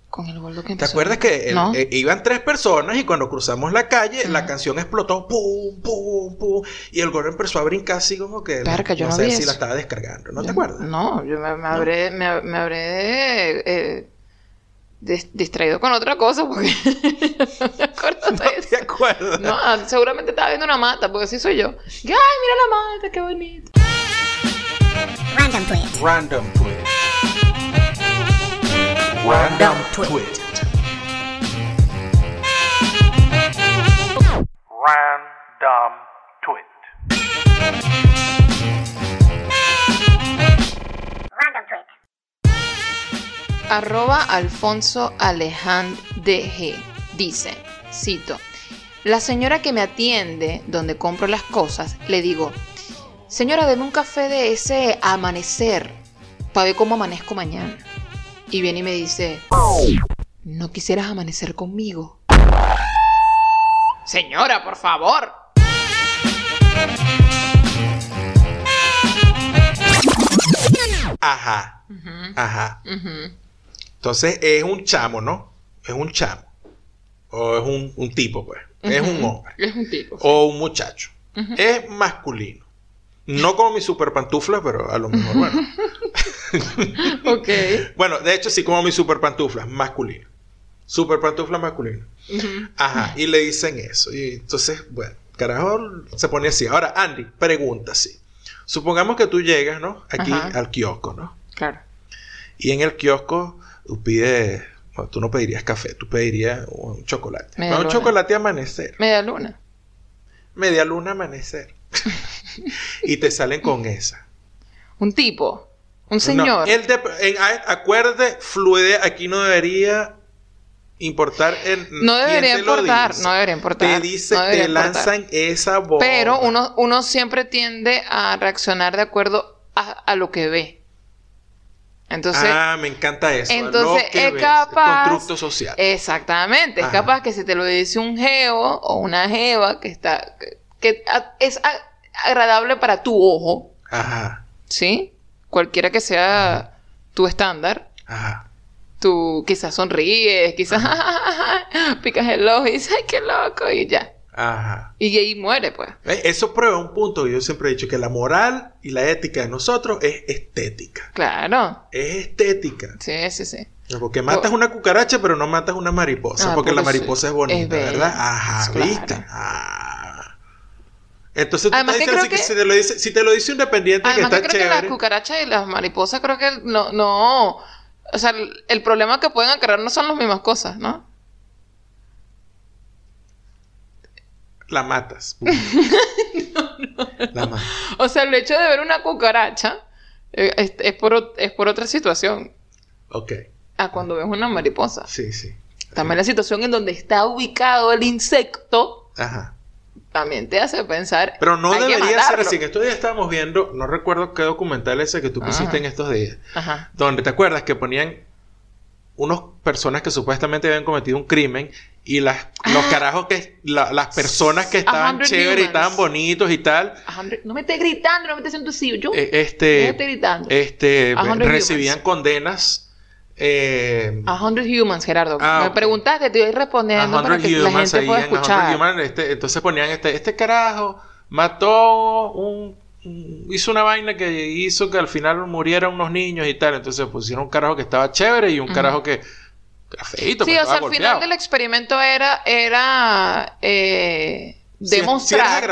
Con el gordo que ¿Te empezó. acuerdas que el- No. eh, iban tres personas y cuando cruzamos la calle, la canción explotó, pum, pum, pum, y el gordo empezó a brincar así como que Verga, yo no sé vi si eso. la estaba descargando, ¿no te acuerdas? No, yo me, me habré, me, me habré eh, distraído con otra cosa porque no [laughs] me acuerdo de ¿Te eso. acuerdas? No, ah, seguramente estaba viendo una mata, porque así soy yo. Ay, mira la mata, qué bonito. Random tweet. Random tweet. Random tweet. Random Arroba Alfonso Alejand DG dice, cito, la señora que me atiende donde compro las cosas, le digo, señora, deme un café de ese amanecer para ver cómo amanezco mañana. Y viene y me dice, ¿no quisieras amanecer conmigo? Señora, por favor. Ajá, Ujú, ajá. Entonces es un chamo, ¿no? Es un chamo. O es un, un tipo, pues. Es un hombre. Es un tipo. sí. O un muchacho. Es masculino. No como mi super pantufla, pero a lo mejor, bueno. [laughs] Ok. Bueno, de hecho sí como mi super pantufla, masculino. Super pantufla masculino. Ajá, y le dicen eso. Y entonces, bueno, carajo se pone así. Ahora, Andy, pregunta así. Supongamos que tú llegas, ¿no? Aquí Ajá. al kiosco, ¿no? Claro. Y en el kiosco tú pides, bueno, tú no pedirías café, tú pedirías un chocolate. Media un luna. chocolate amanecer. Media luna. Media luna amanecer. [laughs] y te salen con esa. Un tipo. Un señor. No, el de- acuerde, fluide, aquí no debería importar el No debería importar, dice. no debería importar. Te dice, no te importar. lanzan esa bomba. Pero uno, uno siempre tiende a reaccionar de acuerdo a, a lo que ve. Entonces, ah, me encanta eso. entonces lo que es ves, capaz- Constructo social. exactamente, es capaz que si te lo dice un geo o una jeva que está que, que a- es a- agradable para tu ojo, Ajá, ¿sí? Cualquiera que sea tu estándar, ajá. tú quizás sonríes, quizás [laughs] picas el ojo y dices, ay, qué loco, y ya. Ajá. Y ahí muere, pues. Eh, Eso prueba un punto que yo siempre he dicho, que la moral y la ética de nosotros es estética. Claro. Es estética. Sí, sí, sí. Porque matas una cucaracha, pero no matas una mariposa. Ah, porque la porque sí. mariposa es bonita, Es. ¿verdad? Ajá, Claro. ¿viste? Ah. Entonces tú Además estás que diciendo que, si, te lo dice, si te lo dice un dependiente Además que que está creo que las chévere. cucarachas y las mariposas creo que no, no, o sea, el, el problema que pueden acarrear no son las mismas cosas, ¿no? La matas. [laughs] La matas. O sea, el hecho de ver una cucaracha eh, es, es por, es por otra situación Ok. a cuando ves una mariposa. Sí, sí. También la situación en donde está ubicado el insecto Ajá. también te hace pensar. Pero no debería ser así. En estos días estábamos viendo, no recuerdo qué documental ese que tú pusiste Ajá. en estos días, Ajá. donde te acuerdas que ponían unos personas que supuestamente habían cometido un crimen y las, los Ah. carajos que, la- las personas que A estaban chéveres y estaban bonitos y tal, A No me estés gritando, no me estés así. Yo. eh, este, Déjate gritando. este, A recibían humans. condenas. Eh, A hundred humans, Gerardo. Ah, me preguntaste, te a respondiendo para 100 que la gente pueda en a 100 escuchar. humans, este, entonces ponían este, este carajo mató un, hizo una vaina que hizo que al final murieran unos niños y tal, entonces pusieron un carajo que estaba chévere y un Ujú. carajo que era feíto, Sí, pues, o sea, al final del experimento era, era eh, si demostrar,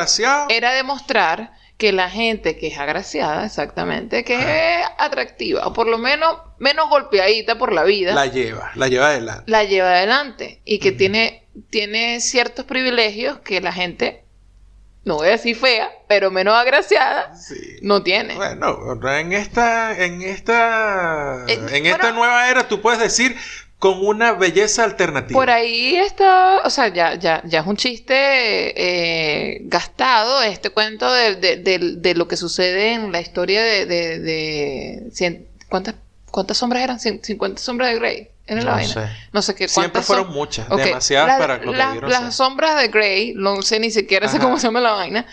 era demostrar que la gente que es agraciada, exactamente, que es atractiva, o por lo menos menos golpeadita por la vida, la la, lleva, la lleva adelante. lleva adelante y que tiene, tiene ciertos privilegios que la gente, no voy a decir fea, pero menos agraciada, Sí. no tiene. Bueno, en esta, en esta, Eh, en esta nueva era, tú puedes decir con una belleza alternativa. Por ahí está, o sea, ya, ya, ya es un chiste eh, gastado este cuento de, de- de- de lo que sucede en la historia de... de, de cien- ¿cuántas, ¿Cuántas sombras eran? Cien- ¿50 sombras de Grey? ¿Era la vaina? sé. No sé qué. Siempre ¿cuántas fueron muchas, demasiadas la- para lo que la- debieron Las sombras de Grey, no sé ni siquiera sé cómo se llama la vaina.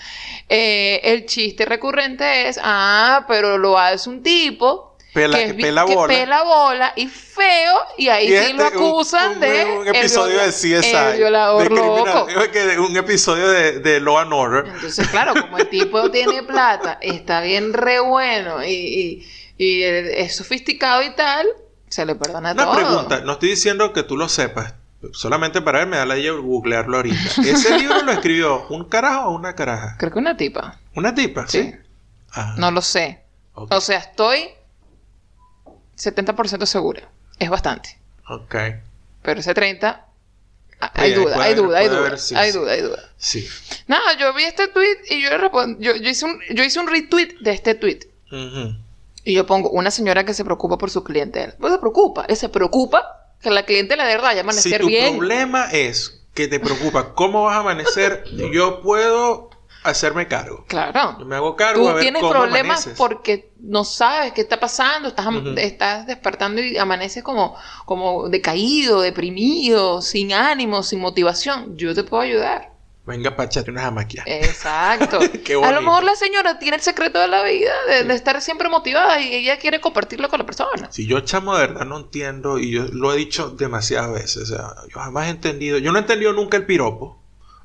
Eh, el chiste recurrente es, ah, pero lo hace un tipo Pela- que, que pela que bola. pela bola y feo, y ahí Y sí este, lo acusan un, de un episodio el de CSI. el violador de loco. un episodio de, de Law and Order. Entonces, claro, como el tipo [laughs] tiene plata, está bien re bueno y, y- y es sofisticado y tal, se le perdona Una todo. pregunta, no estoy diciendo que tú lo sepas, solamente para ver, me da la idea de googlearlo ahorita. ¿Ese [laughs] libro lo escribió un carajo o una caraja? Creo que una tipa. ¿Una tipa? Sí. Ah, No lo sé. O sea, estoy 70% segura. Es bastante. ok. Pero ese 30, ah, hay duda, hay haber- duda, hay duda. haber, sí, hay sí. duda, hay duda. Sí. Nada, yo vi este tweet y yo le respondí, yo, yo hice un, yo hice un retweet de este tweet. Y yo pongo una señora que se preocupa por su clientela. Pues se preocupa, se preocupa que la clientela de verdad vaya a Si amanecer tu bien. problema es que te preocupa cómo vas a amanecer, [laughs] yo puedo hacerme cargo. Claro. Yo me hago cargo a Tú ver tienes cómo problemas amaneces. porque no sabes qué está pasando, estás, Ujú. estás despertando y amaneces como, como decaído, deprimido, sin ánimo, sin motivación. Yo te puedo ayudar. Venga, pa' echarte unas jamaquias. Exacto. [laughs] A lo mejor la señora tiene el secreto de la vida, de, de estar siempre motivada y ella quiere compartirlo con la persona. Si yo, chamo, de verdad no entiendo, y yo lo he dicho demasiadas veces, o sea, yo jamás he entendido, yo no he entendido nunca el piropo.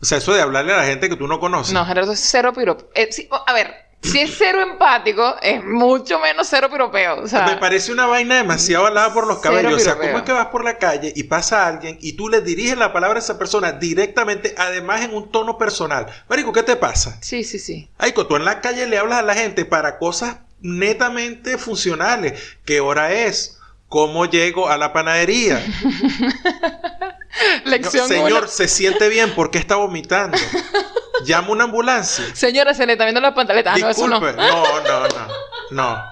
O sea, eso de hablarle a la gente que tú no conoces. No, Gerardo es cero piropo. Eh, sí, a ver, si es cero empático, es mucho menos cero piropeo. O sea, Me parece una vaina demasiado alada por los cabellos. O sea. ¿cómo es que vas por la calle y pasa alguien y tú le diriges la palabra a esa persona directamente, además en un tono personal? Marico, ¿qué te pasa? sí, sí, sí. Marico, tú en la calle le hablas a la gente para cosas netamente funcionales. ¿Qué hora es? ¿Cómo llego a la panadería? [laughs] [laughs] No, señor, se siente bien, ¿por qué está vomitando? Llama una ambulancia. Señora, se le está viendo las pantaletas. Ah, no, eso no. Disculpe. No, no, no. No.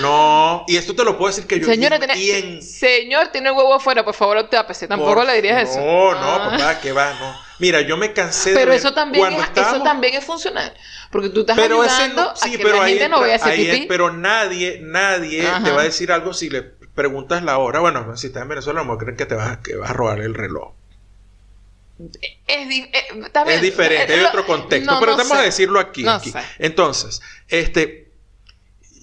No. Y esto te lo puedo decir que yo. Señora, tiene, en- señor, tiene el huevo afuera, por favor, tápese. Tampoco por- le dirías eso. No, no, Ah. papá, que va, no. Mira, yo me cansé de Pero eso también, es, estábamos- eso también es funcional. Porque tú estás pero ese ayudando no, sí, a que pero la gente no entra- vaya a hacer ahí es- pipí. pero nadie, nadie Ajá. te va a decir algo si le preguntas la hora. Bueno, si estás en Venezuela, mejor creen que te vas, a- que vas a robar el reloj. Es, di- eh. Es diferente, Eh, hay lo- otro contexto. no, pero no vamos a decirlo aquí. No. Entonces, este,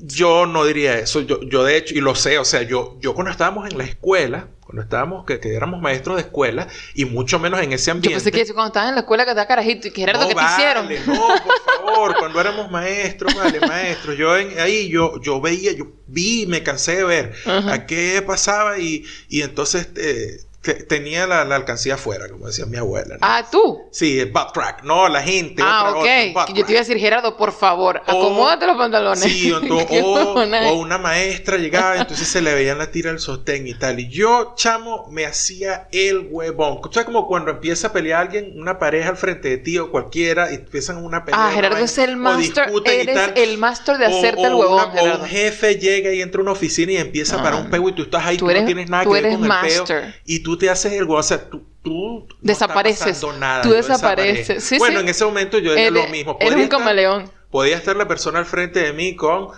yo no diría eso. Yo, yo de hecho, y lo sé, o sea, yo, yo cuando estábamos en la escuela, cuando estábamos, que, que éramos maestros de escuela, y mucho menos en ese Yo ambiente. pensé que cuando estabas en la escuela que estaba carajito y Gerardo, no, ¿qué te vale, hicieron? No, por favor, cuando éramos maestros, vale, [laughs] maestros. Yo en- ahí yo, yo veía, yo vi, me cansé de ver a qué pasaba y, y entonces eh, te- tenía la, la alcancía afuera, como decía mi abuela. ¿no? Ah, tú. Sí, el butt crack. No, la gente. Ah, otra- ok. otra, Yo te iba a decir, Gerardo, por favor, O- acomódate los pantalones. Sí, o, [laughs] ¿Qué o- una maestra llegaba y entonces se le veían la tira del sostén y tal. Y yo, chamo, me hacía el huevón. O sea, como cuando empieza a pelear alguien, una pareja al frente de ti o cualquiera, y empiezan una pelea. Ah, Gerardo es el master. y Eres tal. el master de hacerte o el huevón, una- o un jefe llega y entra a una oficina y empieza Ah. para un peo y tú estás ahí, Tú tú, eres- no tienes nada tú que ver eres con el peo master. y tú te haces el. O sea, tú, tú no Desapareces. nada, Tú desapareces. Sí, bueno, sí. en ese momento yo era Eres- lo mismo. eres Podía un estar- camaleón. Podía estar la persona al frente de mí con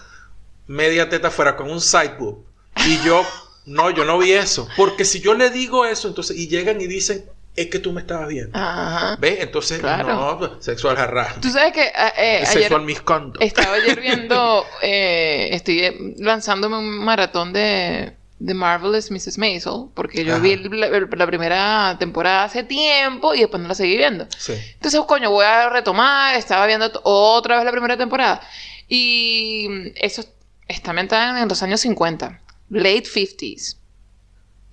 media teta fuera, con un side boob. Y yo, [laughs] no, yo no vi eso. Porque si yo le digo eso, entonces, y llegan y dicen, es que tú me estabas viendo. Ajá. ¿Ves? Entonces, Claro. no, sexual harassment. Tú sabes que eh, eh, ayer Sexual misconduct. estaba ayer [laughs] viendo, eh, estoy eh, lanzándome un maratón de, de Marvelous Mrs. Maisel, porque yo Ajá. vi la, la primera temporada hace tiempo y después no la seguí viendo. Sí. Entonces, coño, voy a retomar, estaba viendo otra vez la primera temporada. Y eso está ambientada en los años 50, late 50s.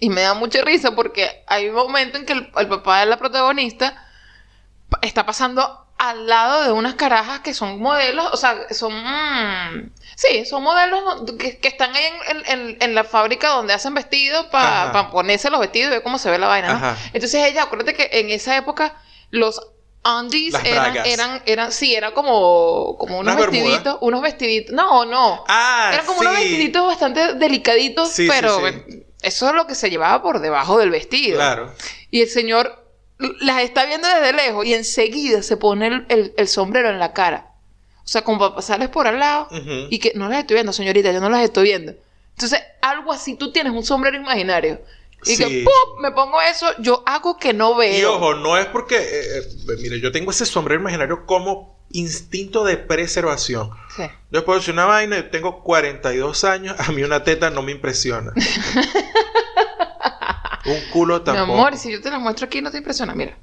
Y me da mucha risa porque hay un momento en que el, el papá de la protagonista está pasando al lado de unas carajas que son modelos, o sea, son... mm, sí, son modelos que, que están ahí en, en- en- en la fábrica donde hacen vestidos para Ajá. ponerse los vestidos y ver cómo se ve la vaina, ¿no? Entonces ella, acuérdate que en esa época los undies eran, eran, eran, sí, eran como, como unos vestiditos, unos vestiditos, no, no, Ah, eran como sí. unos vestiditos bastante delicaditos, sí, pero sí. eso es lo que se llevaba por debajo del vestido. Claro. Y el señor las está viendo desde lejos y enseguida se pone el, el- el sombrero en la cara. O sea, como para pasarles por al lado y que no las estoy viendo, señorita, yo no las estoy viendo. Entonces, algo así, tú tienes un sombrero imaginario. Y que ¡pum! me pongo eso, yo hago que no veo. Y ojo, no es porque, eh, eh, mire, yo tengo ese sombrero imaginario como instinto de preservación. Sí. Yo puedo decir una vaina, yo tengo 42 años, a mí una teta no me impresiona. [laughs] Un culo Mi tampoco. amor, si yo te las muestro aquí, no te impresiona, mira.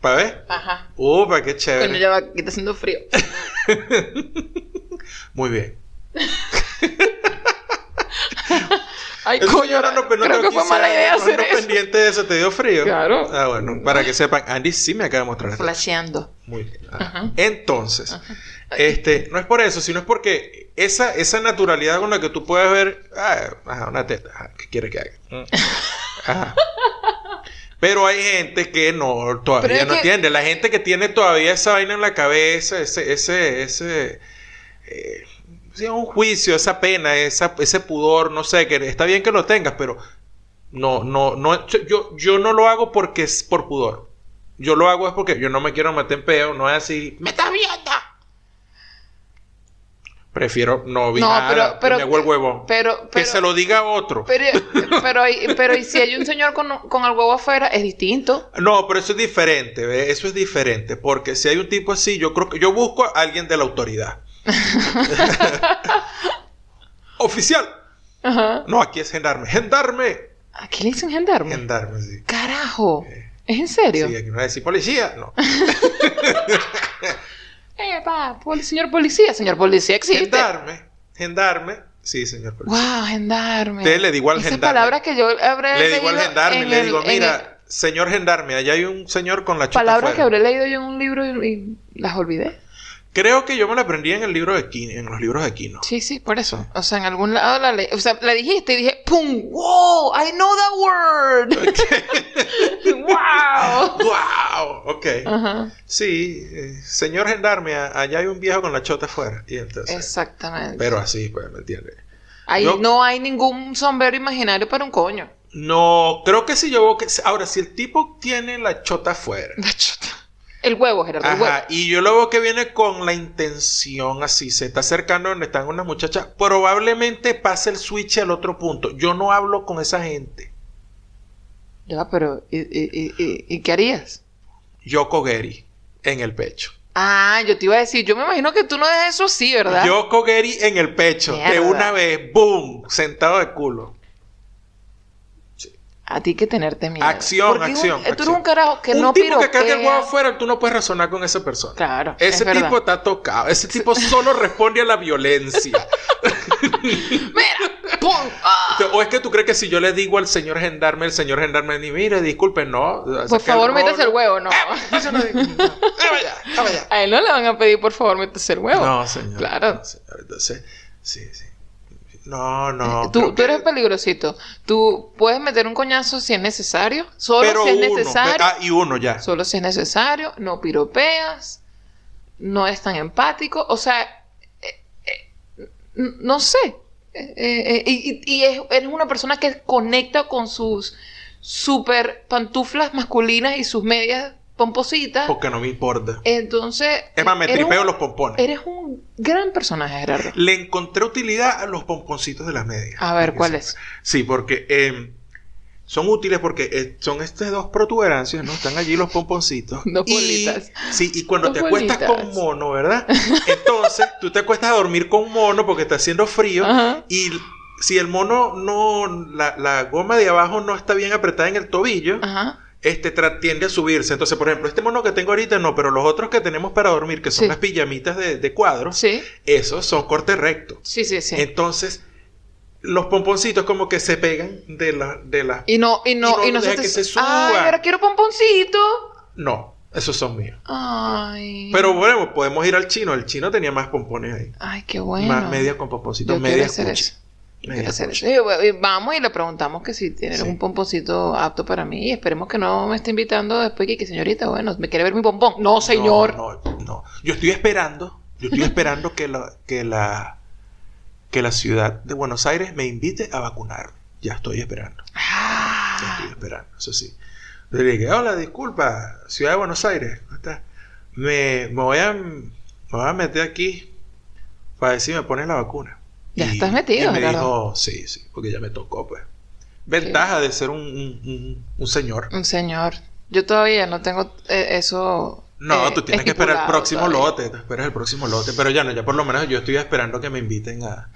¿Para ver? Ajá. Upa, qué chévere. Coño, ya va, aquí está haciendo frío. [laughs] Muy bien. [laughs] Ay, Eso, coño, señora, no, pero no creo tengo que fue 15 mala idea hacer no eso. pendiente de eso, ¿te dio frío? Claro. Ah, bueno, para que sepan, Andy sí me acaba de mostrar esto. Flasheando. Muy bien. Ah. Ajá. Entonces, este, no es por eso, sino es porque esa, esa naturalidad con la que tú puedes ver, ah, ajá, una teta, ajá, ¿qué quiere que haga? Mm. Ajá. [laughs] Pero hay gente que no, todavía no que- entiende. La gente que tiene todavía esa vaina en la cabeza, ese, ese, ese, eh, un juicio, esa pena, esa, ese pudor, no sé, que está bien que lo tengas, pero no, no, no, yo, yo no lo hago porque es por pudor. Yo lo hago es porque yo no me quiero meter en peo, no es así, ¡me estás viendo! Prefiero no vi No, pero- que pero- me hago el huevón. Pero, que se lo diga a otro. pero, [laughs] pero, pero y si hay un señor con, con el huevo afuera, es distinto. No, pero eso es diferente, ¿ve? eso es diferente, porque si hay un tipo así, yo creo que yo busco a alguien de la autoridad. [laughs] Oficial. Ajá. No, aquí es gendarme. Gendarme. ¿A qué le dicen gendarme? Gendarme, sí. Carajo. ¿Es en serio? Sí, aquí no a decir policía, no. [laughs] Eh, pa, poli- señor policía. Señor policía existe. Gendarme. Gendarme. Sí, señor policía. Wow, gendarme. Usted le digo al Esas gendarme. palabras que yo habré le digo al gendarme, en le el- digo, en el- mira, señor gendarme, allá hay un señor con la chota palabras que afuera". habré leído yo en un libro y, y las olvidé. Creo que yo me la aprendí en el libro de Quino, en los libros de Quino. Sí, sí, por eso. O sea, en algún lado la leí. O sea, la dijiste y dije, ¡pum! ¡Wow! I know that word. [laughs] ¡Wow! ¡Wow! Ok. Sí, eh, señor gendarme, allá hay un viejo con la chota afuera. Y entonces, Exactamente. pero así, pues, ¿me entiendes? Ahí yo- no hay ningún sombrero imaginario para un coño. No, creo que si yo. Ahora, si el tipo tiene la chota afuera, La chota. El huevo, Gerardo, el huevo. ajá, y yo lo veo que viene con la intención así, se está acercando donde están unas muchachas, probablemente pase el switch al otro punto. Yo no hablo con esa gente. Ya, pero ¿y, y, y, y- qué harías? Yoko Geri en el pecho. Ah, yo te iba a decir, yo me imagino que tú no dejas eso así, ¿verdad? Yoko Geri en el pecho, de una vez, ¡boom! Sentado de culo. A ti que tenerte miedo. Acción, Porque es un- acción, Tú eres acción. un carajo que un no tipo que carga el huevo afuera, tú no puedes razonar con esa persona. Claro, Ese es verdad. tipo está tocado. Ese tipo solo responde a la violencia. [laughs] [laughs] ¡Mira! ¡Pum! ¡Ah! o es que tú crees que si yo le digo al señor gendarme, el señor gendarme ni mire, disculpe, no. Por favor, el métese el rollo". huevo, no. Allá. [laughs] A él no le van a pedir, por favor, métese el huevo. No, señor. Claro. no, señor. Entonces, sí, sí. No, no. tú, creo tú eres que- peligrosito. Tú puedes meter un coñazo si es necesario. Solo pero si es uno, necesario. pe- ah, y uno ya. Solo si es necesario. No piropeas. No es tan empático. O sea, eh, eh, no sé. Eh, eh, eh, y es- eres una persona que conecta con sus super pantuflas masculinas y sus medias pompositas. Porque no me importa. Entonces. Es más, me tripeo un- los pompones. Eres un gran personaje, Gerardo. Le encontré utilidad a los pomponcitos de las medias. A ver, ¿cuál es? Sí, porque eh, son útiles porque eh, son estas dos protuberancias, ¿no? Están allí los pomponcitos. [laughs] Dos Y- bolitas. Sí, y cuando Dos te acuestas bolitas. con mono, ¿verdad? [laughs] Entonces, tú te acuestas a dormir con mono porque está haciendo frío. Ajá. Y si el mono no, la, la goma de abajo no está bien apretada en el tobillo, Ajá. Este tiende a subirse. Entonces, por ejemplo, este mono que tengo ahorita no, pero los otros que tenemos para dormir, que son Sí. las pijamitas de, de cuadros, Sí. esos son corte recto. Sí, sí, sí. Entonces, los pomponcitos como que se pegan de la... De la... Y no, y no, y y no no, deja se te que se suba. Ay, ahora quiero pomponcito. No, esos son míos. Ay. Pero bueno, podemos ir al chino. El chino tenía más pompones ahí. Ay, qué bueno. Más media con pomponcitos, Yo hacer eso. Y, y vamos y le preguntamos que si tiene Sí. un pomponcito apto para mí. Y esperemos que no me esté invitando después que, que señorita, bueno, me quiere ver mi pompón. No, señor. No, no, no. Yo estoy esperando, yo estoy esperando que la, que la que la ciudad de Buenos Aires me invite a vacunar. Ya estoy esperando. Ya Ah, estoy esperando, eso sí. Le dije, hola, disculpa, ciudad de Buenos Aires. ¿cómo estás? Me, me voy a me voy a meter aquí para si me ponen la vacuna. Ya estás metido, Y me dijo, sí, sí, porque ya me tocó, pues. Ventaja de ser un, un- un- un señor. un señor. Yo todavía no tengo eh, eso. No, eh, tú tienes que esperar el próximo todavía. lote, te esperas el próximo lote, pero ya no, ya por lo menos yo estoy esperando que me inviten a,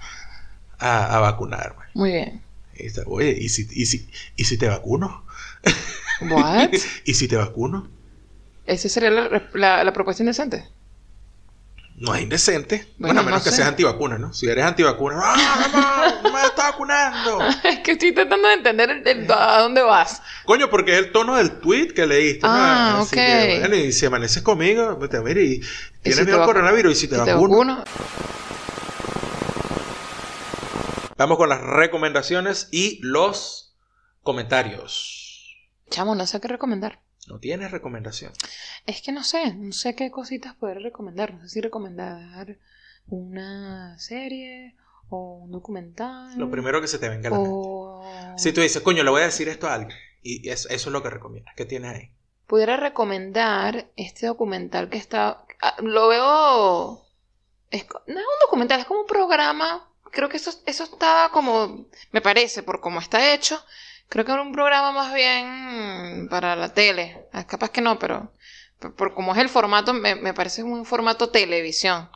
a, a vacunarme. Muy bien. Y está, Oye, ¿y si, y, si, ¿y si te vacuno? What? [laughs] ¿Y si te vacuno? ¿Esa sería la, la- la propuesta indecente? No es indecente. Bueno, Bueno, a menos no que sé. seas antivacuna, ¿no? Si eres antivacuna, ¡ah, no, no me está vacunando! [laughs] es que estoy tratando de entender el- el- a dónde vas. Coño, porque es el tono del tweet que leíste. ¿no? Ah, Así ok. que, bueno, y si amaneces conmigo, pues te mire, y tienes si miedo al coronavirus y si te Si te vacuno. Vamos con las recomendaciones y los comentarios. Chamo, no sé qué recomendar. No tienes recomendación. Es que no sé, no sé qué cositas poder recomendar. No sé si recomendar una serie o un documental. Lo primero que se te venga a la mente. o Si tú dices, coño, le voy a decir esto a alguien. Y eso, eso es lo que recomiendas. ¿Qué tienes ahí? pudiera recomendar este documental que está. ah, Lo veo. es no es un documental, es como un programa. Creo que eso, eso estaba como. Me parece, por cómo está hecho. Creo que era un programa más bien para la tele. Ah, Capaz que no, pero. Por, por cómo es el formato, me, me parece un formato televisión.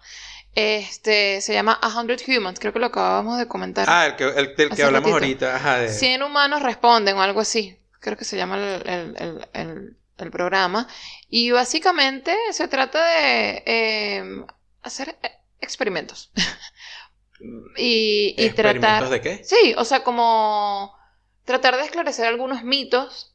Este se llama A Hundred Humans, creo que lo acabamos de comentar. Ah, el que, el del que hablamos ratito. ahorita. Ajá, de... 100 humanos responden o algo así. Creo que se llama el, el- el- programa. Y básicamente se trata de eh, hacer eh, experimentos. [laughs] y, y ¿Experimentos tratar... de qué? Sí, o sea, como tratar de esclarecer algunos mitos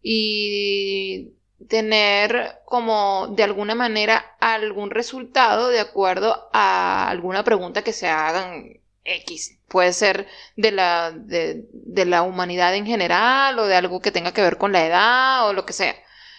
y tener como de alguna manera algún resultado de acuerdo a alguna pregunta que se hagan X. Puede ser de la, de, de la humanidad en general o de algo que tenga que ver con la edad o lo que sea.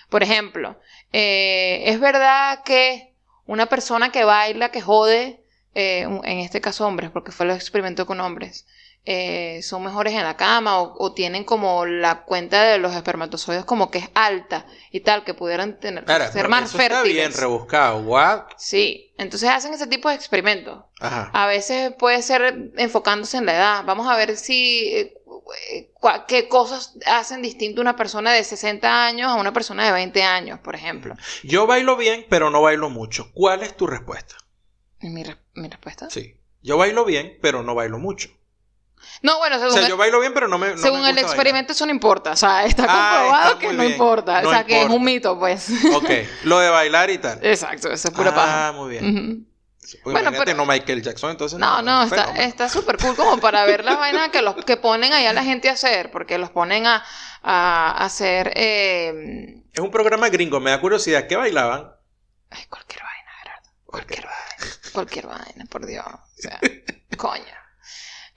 Por ejemplo, eh, ¿es verdad que una persona que baila, que jode, eh, en este caso hombres, porque fue el experimento con hombres, eh, son mejores en la cama o, o tienen como la cuenta de los espermatozoides como que es alta y tal, que pudieran tener, ser más eso está bien fértiles. rebuscado. What? Sí, entonces hacen ese tipo de experimentos. Ajá. A veces puede ser enfocándose en la edad. Vamos a ver si eh, eh, qué cosas hacen distinto una persona de 60 años a una persona de 20 años, por ejemplo. Yo bailo bien, pero no bailo mucho. ¿Cuál es tu respuesta? ¿Y mi, re- mi respuesta? Sí. Yo bailo bien, pero no bailo mucho. No, bueno, O según, sea, el, yo bailo bien, pero no me. no me según el experimento eso no importa. O sea, está Ah, comprobado está que no bien. importa. No o sea, que es un mito, pues. Ok, lo de bailar y tal. Exacto, eso es pura ah, paja. muy bien. Porque Bueno, pero- no Michael Jackson, entonces. No, no, está fenómeno. está súper cool como para ver las vainas que los que ponen ahí a la gente a hacer, porque los ponen a, a hacer eh, Es un programa gringo, me da curiosidad. ¿Qué bailaban? ay, cualquier vaina, Gerardo. Cualquier vaina. Cualquier vaina, por Dios. O sea, [laughs] coño.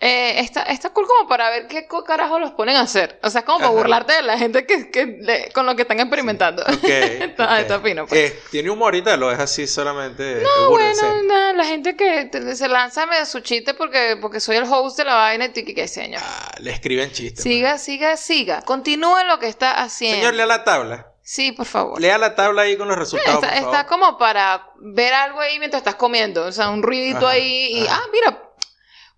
Eh, está, está cool como para ver qué carajo los ponen a hacer. O sea, es como para Ajá. burlarte de la gente que, que le- con lo que están experimentando. Ok, [laughs] está, ok. está fino, pues. Eh, ¿Tiene humorita? ¿Lo es así solamente? No, bueno, nada, la gente que te- se lanza de su chiste porque, porque soy el host de la vaina y tú, que qué señor. Ah, le escriben chistes. Siga, siga, siga. Continúe lo que está pues. haciendo. Señor, lea la tabla. Sí, por favor. Lea la tabla ahí con los resultados. Está, por está favor. como para ver algo ahí mientras estás comiendo. O sea, un ruidito Ajá, ahí y, ajá. ah, mira,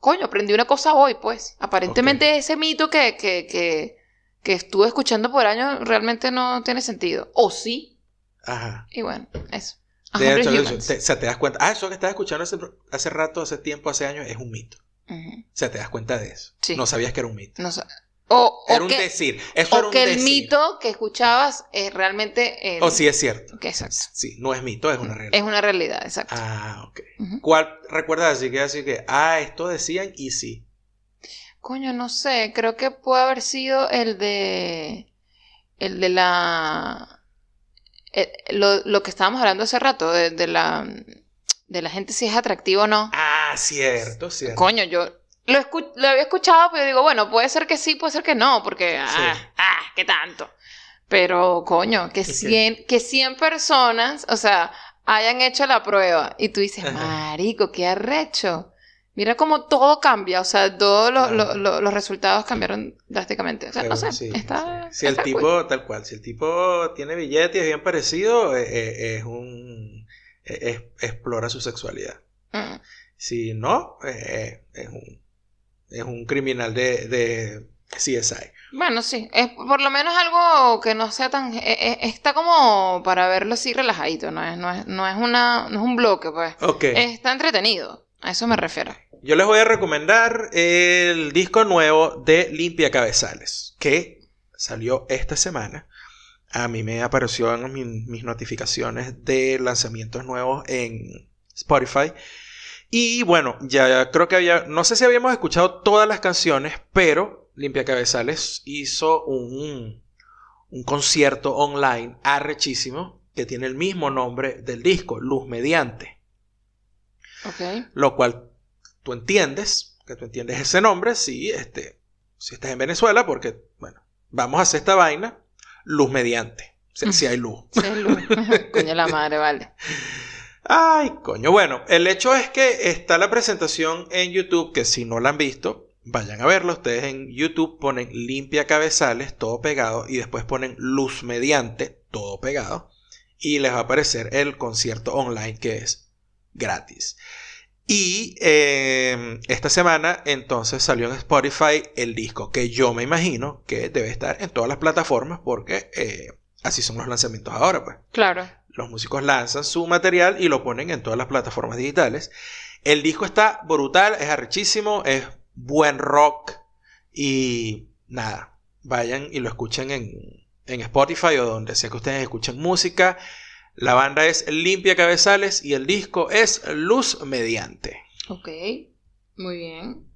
coño, aprendí una cosa hoy, pues. Aparentemente ese mito que, que, que, que estuve escuchando por años realmente no tiene sentido. O sí. Ajá. Y bueno, eso. De hecho, humans. te, o sea, te das cuenta. Ah, eso que estás escuchando hace, hace rato, hace tiempo, hace años, es un mito. Ujú. O sea, te das cuenta de eso. Sí. No sabías que era un mito. No sé. O, un que, decir. Eso o era un que el decir. mito que escuchabas es realmente... el- O sí es cierto. exacto. Sí, no es mito, es una realidad. Es una realidad, exacto. Ah, ok. Ujú. ¿Cuál recuerdas así que así que, ah, esto decían y sí? Coño, no sé, creo que puede haber sido el de. El de la. eh, lo, lo que estábamos hablando hace rato, de, de la. De la gente si es atractivo o no. Ah, cierto, cierto. Coño, yo lo, escu- lo había escuchado, pero digo, bueno, puede ser que sí, puede ser que no, porque. Ah, Sí. ah, qué tanto. Pero, coño, que Ok. 100, que 100 personas, o sea, hayan hecho la prueba y tú dices, Ajá. marico, qué arrecho. Mira cómo todo cambia, o sea, todos los, Claro. los- resultados cambiaron drásticamente. O sea, no sé, sí, está... sí. Si el tipo, cool. tal cual, si el tipo tiene billete y es bien parecido, eh, eh, es un. eh, es- explora su sexualidad. Mm, Si no, eh, es un. Es un criminal de, de CSI. Bueno, sí, es por lo menos algo que no sea tan... eh, está como para verlo así relajadito, no es, no es, no es, una, no es un bloque, pues. Está entretenido, a eso me refiero. Yo les voy a recomendar el disco nuevo de Limpia Cabezales, que salió esta semana. A mí me apareció en mi- mis notificaciones de lanzamientos nuevos en Spotify. Y bueno, ya creo que había, no sé si habíamos escuchado todas las canciones, pero Limpia Cabezales hizo un, un concierto online arrechísimo que tiene el mismo nombre del disco, Luz Mediante Ok. lo cual tú entiendes, que tú entiendes ese nombre si, este, si estás en Venezuela, porque, bueno, vamos a hacer esta vaina luz mediante, si, [laughs] si hay luz. Sí, es luz. [laughs] Coño la madre, vale. Ay, coño, bueno, el hecho es que está la presentación en YouTube, que si no la han visto, vayan a verlo, ustedes en YouTube ponen limpia cabezales, todo pegado, y después ponen luz mediante, todo pegado, y les va a aparecer el concierto online que es gratis. Y eh, esta semana entonces salió en Spotify el disco que yo me imagino que debe estar en todas las plataformas porque eh, así son los lanzamientos ahora, pues. Claro. Los músicos lanzan su material y lo ponen en todas las plataformas digitales. El disco está brutal, es arrechísimo, es buen rock y nada, vayan y lo escuchen en, en Spotify o donde sea que ustedes escuchen música. La banda es Limpia Cabezales y el disco es Luz Mediante. Ok. Muy bien.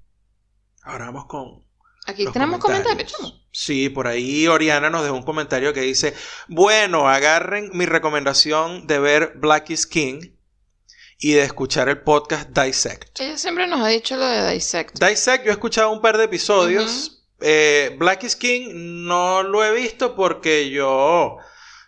Ahora vamos con Aquí los tenemos comentarios. Sí, por ahí Oriana nos dejó un comentario que dice, bueno, agarren mi recomendación de ver Black is King y de escuchar el podcast Dissect. Ella siempre nos ha dicho lo de Dissect. Dissect, yo he escuchado un par de episodios. Eh, Black is King no lo he visto porque yo...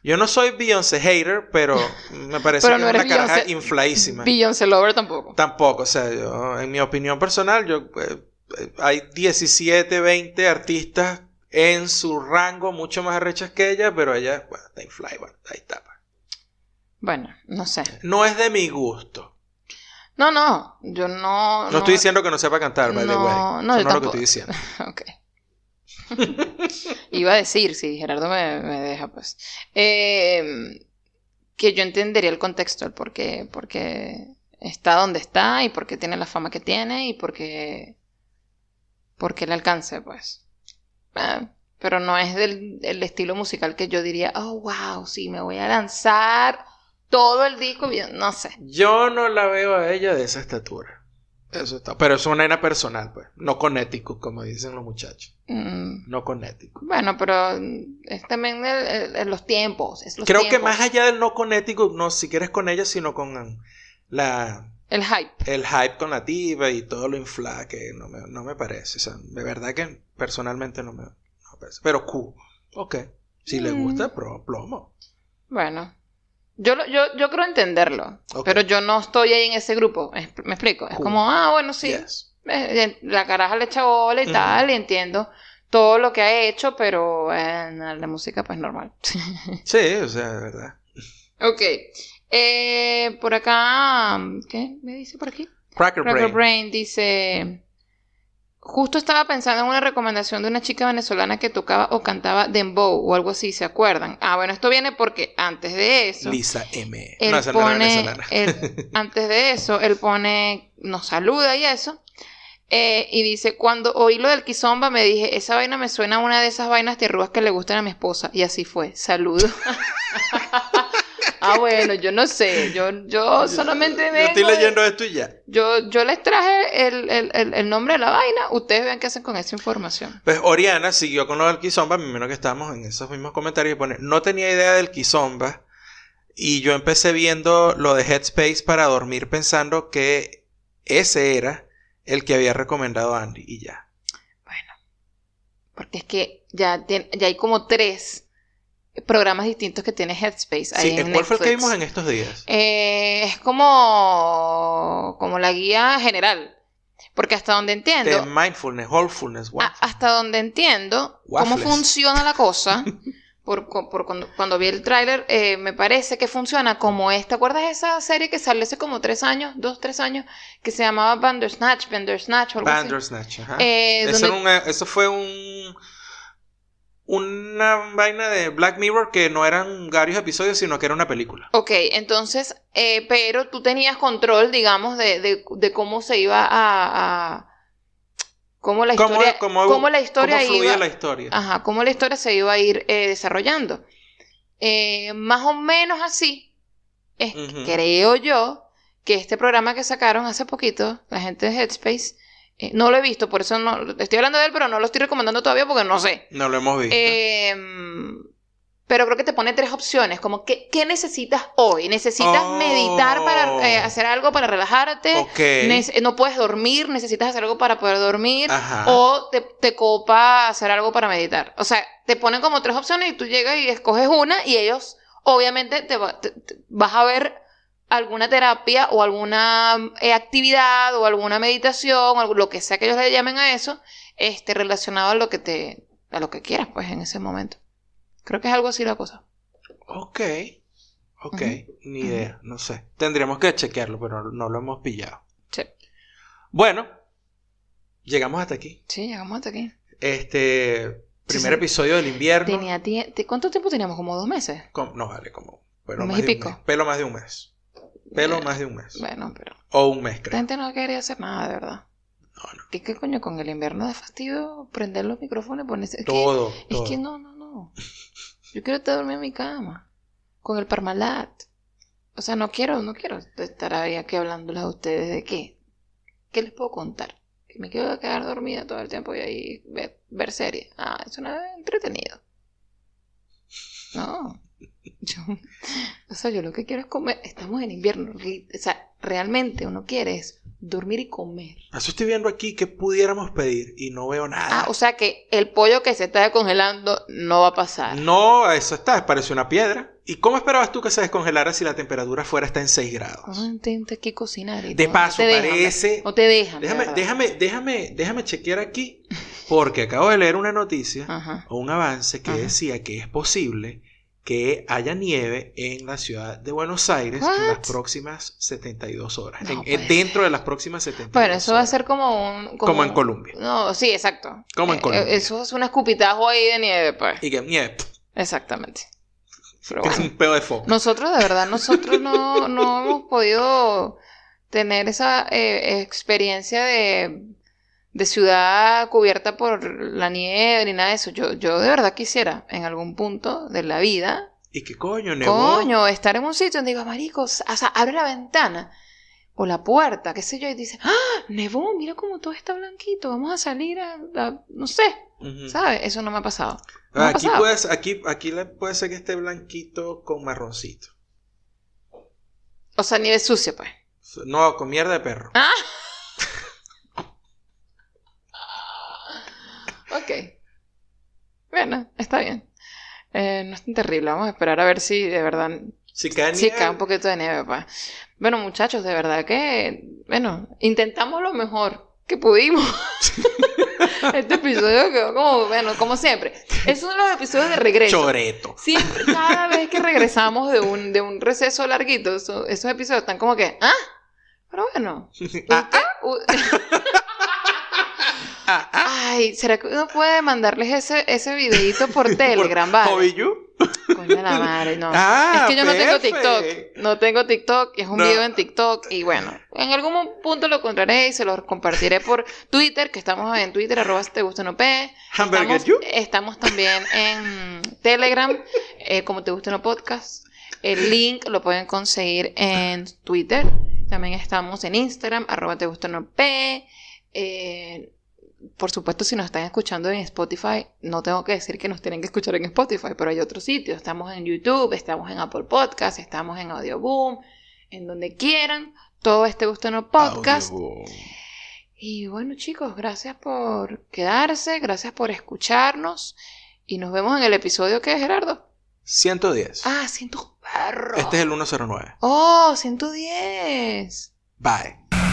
Yo no soy Beyoncé hater, pero [laughs] me parece Pero que no es una eres caraja Beyoncé- infladísima. Beyoncé Lover tampoco. Tampoco, o sea, yo, en mi opinión personal, yo, eh, eh, hay 17, 20 artistas en su rango mucho más arrechas que ella, pero ella, bueno, está inflada, bueno, ahí pues. Bueno, no sé. No es de mi gusto. No, no. Yo no. No, estoy diciendo que no sepa cantar, by the No, way. no, Eso yo no es lo que estoy diciendo. [laughs] Ok. Iba a decir, si Gerardo me, me deja, pues. Eh, que yo entendería el contexto, el por qué, por qué está donde está y por qué tiene la fama que tiene y por qué, por qué le alcance, pues. Eh, pero no es del el estilo musical que yo diría, oh, wow, sí, me voy a lanzar todo el disco, bien", no sé. Yo no la veo a ella de esa estatura. Eso está. Pero es una nena personal, pues. No con ético, como dicen los muchachos. Mm, No con ético. Bueno, pero es también el- el- el- los tiempos. Es los Creo que más allá del no con ético, no siquiera es con ella, sino con la, El hype. el hype con la tipa y todo lo infla que no me, no me parece. O sea, de verdad que personalmente no me, no me parece. Pero cool. Ok. Si le Mm. gusta, pro, plomo. Bueno. Yo, lo- yo, yo creo entenderlo. Pero yo no estoy ahí en ese grupo. ¿Me explico? Es como, ah, bueno, sí. Yes. Eh, La caraja le echa bola y tal. Y entiendo todo lo que ha hecho. Pero en la música, pues normal. [laughs] Sí, o sea, de verdad. ok. Eh, por acá. ¿Qué me dice por aquí? Cracker, Cracker Brain. Brain dice. Justo estaba pensando en una recomendación de una chica venezolana que tocaba o cantaba dembow o algo así, ¿se acuerdan? Ah, bueno, esto viene porque antes de eso, Lisa M. él no, esa no era pone, él- [laughs] antes de eso, él pone, nos saluda y eso, eh, y dice, cuando oí lo del kizomba me dije, esa vaina me suena a una de esas vainas tierrúas que le gustan a mi esposa, y así fue, saludo. [laughs] ah, bueno, yo no sé, yo, yo [laughs] solamente Yo vengo estoy de- leyendo esto y ya. yo, yo les traje el, el- el- el nombre de la vaina. Ustedes vean qué hacen con esa información. Pues Oriana siguió con lo del Kizomba, me imagino que estábamos en esos mismos comentarios y pone, no tenía idea del Kizomba y yo empecé viendo lo de Headspace para dormir pensando que ese era el que había recomendado Andy y ya. Bueno, porque es que ya, tien- ya hay como tres programas distintos que tiene Headspace. ahí Sí, en ¿cuál fue el que Netflix. vimos en estos días? Eh, es como, como la guía general. Porque hasta donde entiendo, De mindfulness, wholefulness, hasta donde entiendo cómo Waffles. funciona la cosa, [laughs] por, por cuando, cuando vi el tráiler, eh, me parece que funciona como esta. ¿Te acuerdas de esa serie que salió hace como tres años, dos, tres años, que se llamaba Bandersnatch, Bandersnatch o algo así? Bandersnatch, ajá. Eh, eso, donde- era una- eso fue un una vaina de Black Mirror que no eran varios episodios, sino que era una película. Ok, entonces, eh, pero tú tenías control, digamos, de, de- de cómo se iba a... a- cómo la ¿Cómo, historia, cómo- cómo la historia cómo fluía iba... la historia? Ajá, cómo la historia se iba a ir eh, desarrollando. Eh, más o menos así, es, Ujú. creo yo, que este programa que sacaron hace poquito, la gente de Headspace, eh, no lo he visto, por eso no estoy hablando de él, pero no lo estoy recomendando todavía porque no sé. No lo hemos visto. Eh, pero creo que te pone tres opciones, como ¿qué, qué necesitas hoy? ¿Necesitas Oh. meditar para eh, hacer algo para relajarte? no puedes dormir, necesitas hacer algo para poder dormir. Ajá. O te, te copa hacer algo para meditar. O sea, te ponen como tres opciones y tú llegas y escoges una y ellos, obviamente, te, va- te- te- vas a ver alguna terapia o alguna eh, actividad o alguna meditación o lo que sea que ellos le llamen a eso, este, relacionado a lo que te, a lo que quieras, pues, en ese momento. Creo que es algo así la cosa. Ok. Ok. Ni idea. No sé. Tendríamos que chequearlo, pero no, lo hemos pillado. Sí. Bueno. Llegamos hasta aquí. Sí, llegamos hasta aquí. Este. Primer sí. episodio del invierno. Tenía ¿Cuánto tiempo teníamos? ¿Como dos meses? No, vale, como. Pelo Un más mes y de un pico. mes. Pelo más de un mes. Pelo Eh, más de un mes. Bueno, pero O un mes, la creo. gente no quería hacer nada, de verdad. No, no. ¿Qué, qué coño con el invierno de fastidio? Prender los micrófonos y ponerse... Es que- Todo. Es que no, no, no. Yo quiero estar dormida en mi cama. Con el Parmalat. O sea, no quiero, no quiero estar ahí aquí hablándoles a ustedes de qué. ¿Qué les puedo contar? Que me quiero quedar dormida todo el tiempo y ahí ver, ver series. Ah, eso no es entretenido. No. Yo, [laughs] o sea, yo lo que quiero es comer. Estamos en invierno. O sea, realmente uno quiere es dormir y comer. Eso estoy viendo aquí que pudiéramos pedir y no veo nada. Ah, o sea que el pollo que se está descongelando no va a pasar. No, eso está, parece una piedra. ¿Y cómo esperabas tú que se descongelara si la temperatura fuera está en 6 grados? Uno intenta aquí cocinar. y De no- paso, no te dejan, parece- No te dejan. de Déjame, déjame, déjame, déjame chequear aquí, porque acabo de leer una noticia Ajá. o un avance que Ajá. decía que es posible que haya nieve en la ciudad de Buenos Aires en las próximas 72 horas. No En- dentro de las próximas 72 Bueno, eso va a ser como un. Como en Colombia. No, sí, exacto. Como en Eh, Colombia. eh, Eso es un escupitajo ahí de nieve, pues. Y que nieve, Exactamente. Pero es un pedo de foco. Nosotros, de verdad, nosotros no, [laughs] no hemos podido tener esa eh, experiencia de, de ciudad cubierta por la nieve ni nada de eso. Yo, yo de verdad quisiera, en algún punto de la vida, ¿Y qué coño, nevó? coño, estar en un sitio donde digo, maricos, o sea, abre la ventana o la puerta, qué sé yo, y dice, ¡ah! Nevó, mira cómo todo está blanquito, vamos a salir a, a- no sé. ¿sabes? Eso no me ha pasado. No me ha Aquí, pasado. puede, ser- aquí, aquí puede ser que esté blanquito con marroncito. O sea, nieve sucia, pues. No, con mierda de perro. Ah. Ok. Bueno, está bien. Eh, no es tan terrible. Vamos a esperar a ver si de verdad Si cae nieve, cae un poquito de nieve, papá. Bueno, muchachos, de verdad que, bueno, intentamos lo mejor que pudimos. [laughs] este episodio quedó como, bueno, como siempre. Es uno de los episodios de regreso. choreto. Siempre, cada vez que regresamos de un, de un receso larguito, eso- esos episodios están como que, ah, pero bueno. Usted- [laughs] ah, ah. [laughs] Ay, ¿será que uno puede mandarles ese, ese videito por [laughs] Telegram, vale? Hobby You. Coño la madre, no. Ah, es que yo no tengo. TikTok. No tengo TikTok. Es un No. video en TikTok. Y bueno, en algún punto lo encontraré y se lo compartiré por Twitter, que estamos en Twitter, arroba si te gusta no. Hamburger Estamos, You. estamos también en Telegram, eh, como te gusta no podcast. El link lo pueden conseguir en Twitter. También estamos en Instagram, arroba te gusta no pe. Eh, por supuesto, si nos están escuchando en Spotify, no tengo que decir que nos tienen que escuchar en Spotify, pero hay otros sitios. Estamos en YouTube, estamos en Apple Podcast, estamos en Audioboom, en donde quieran. Todo este gusto no podcast. Audioboom. Y bueno, chicos, gracias por quedarse, gracias por escucharnos. Y nos vemos en el episodio que es Gerardo. 110. Ah, siento un perro. Este es el 109. Oh, 110. Bye.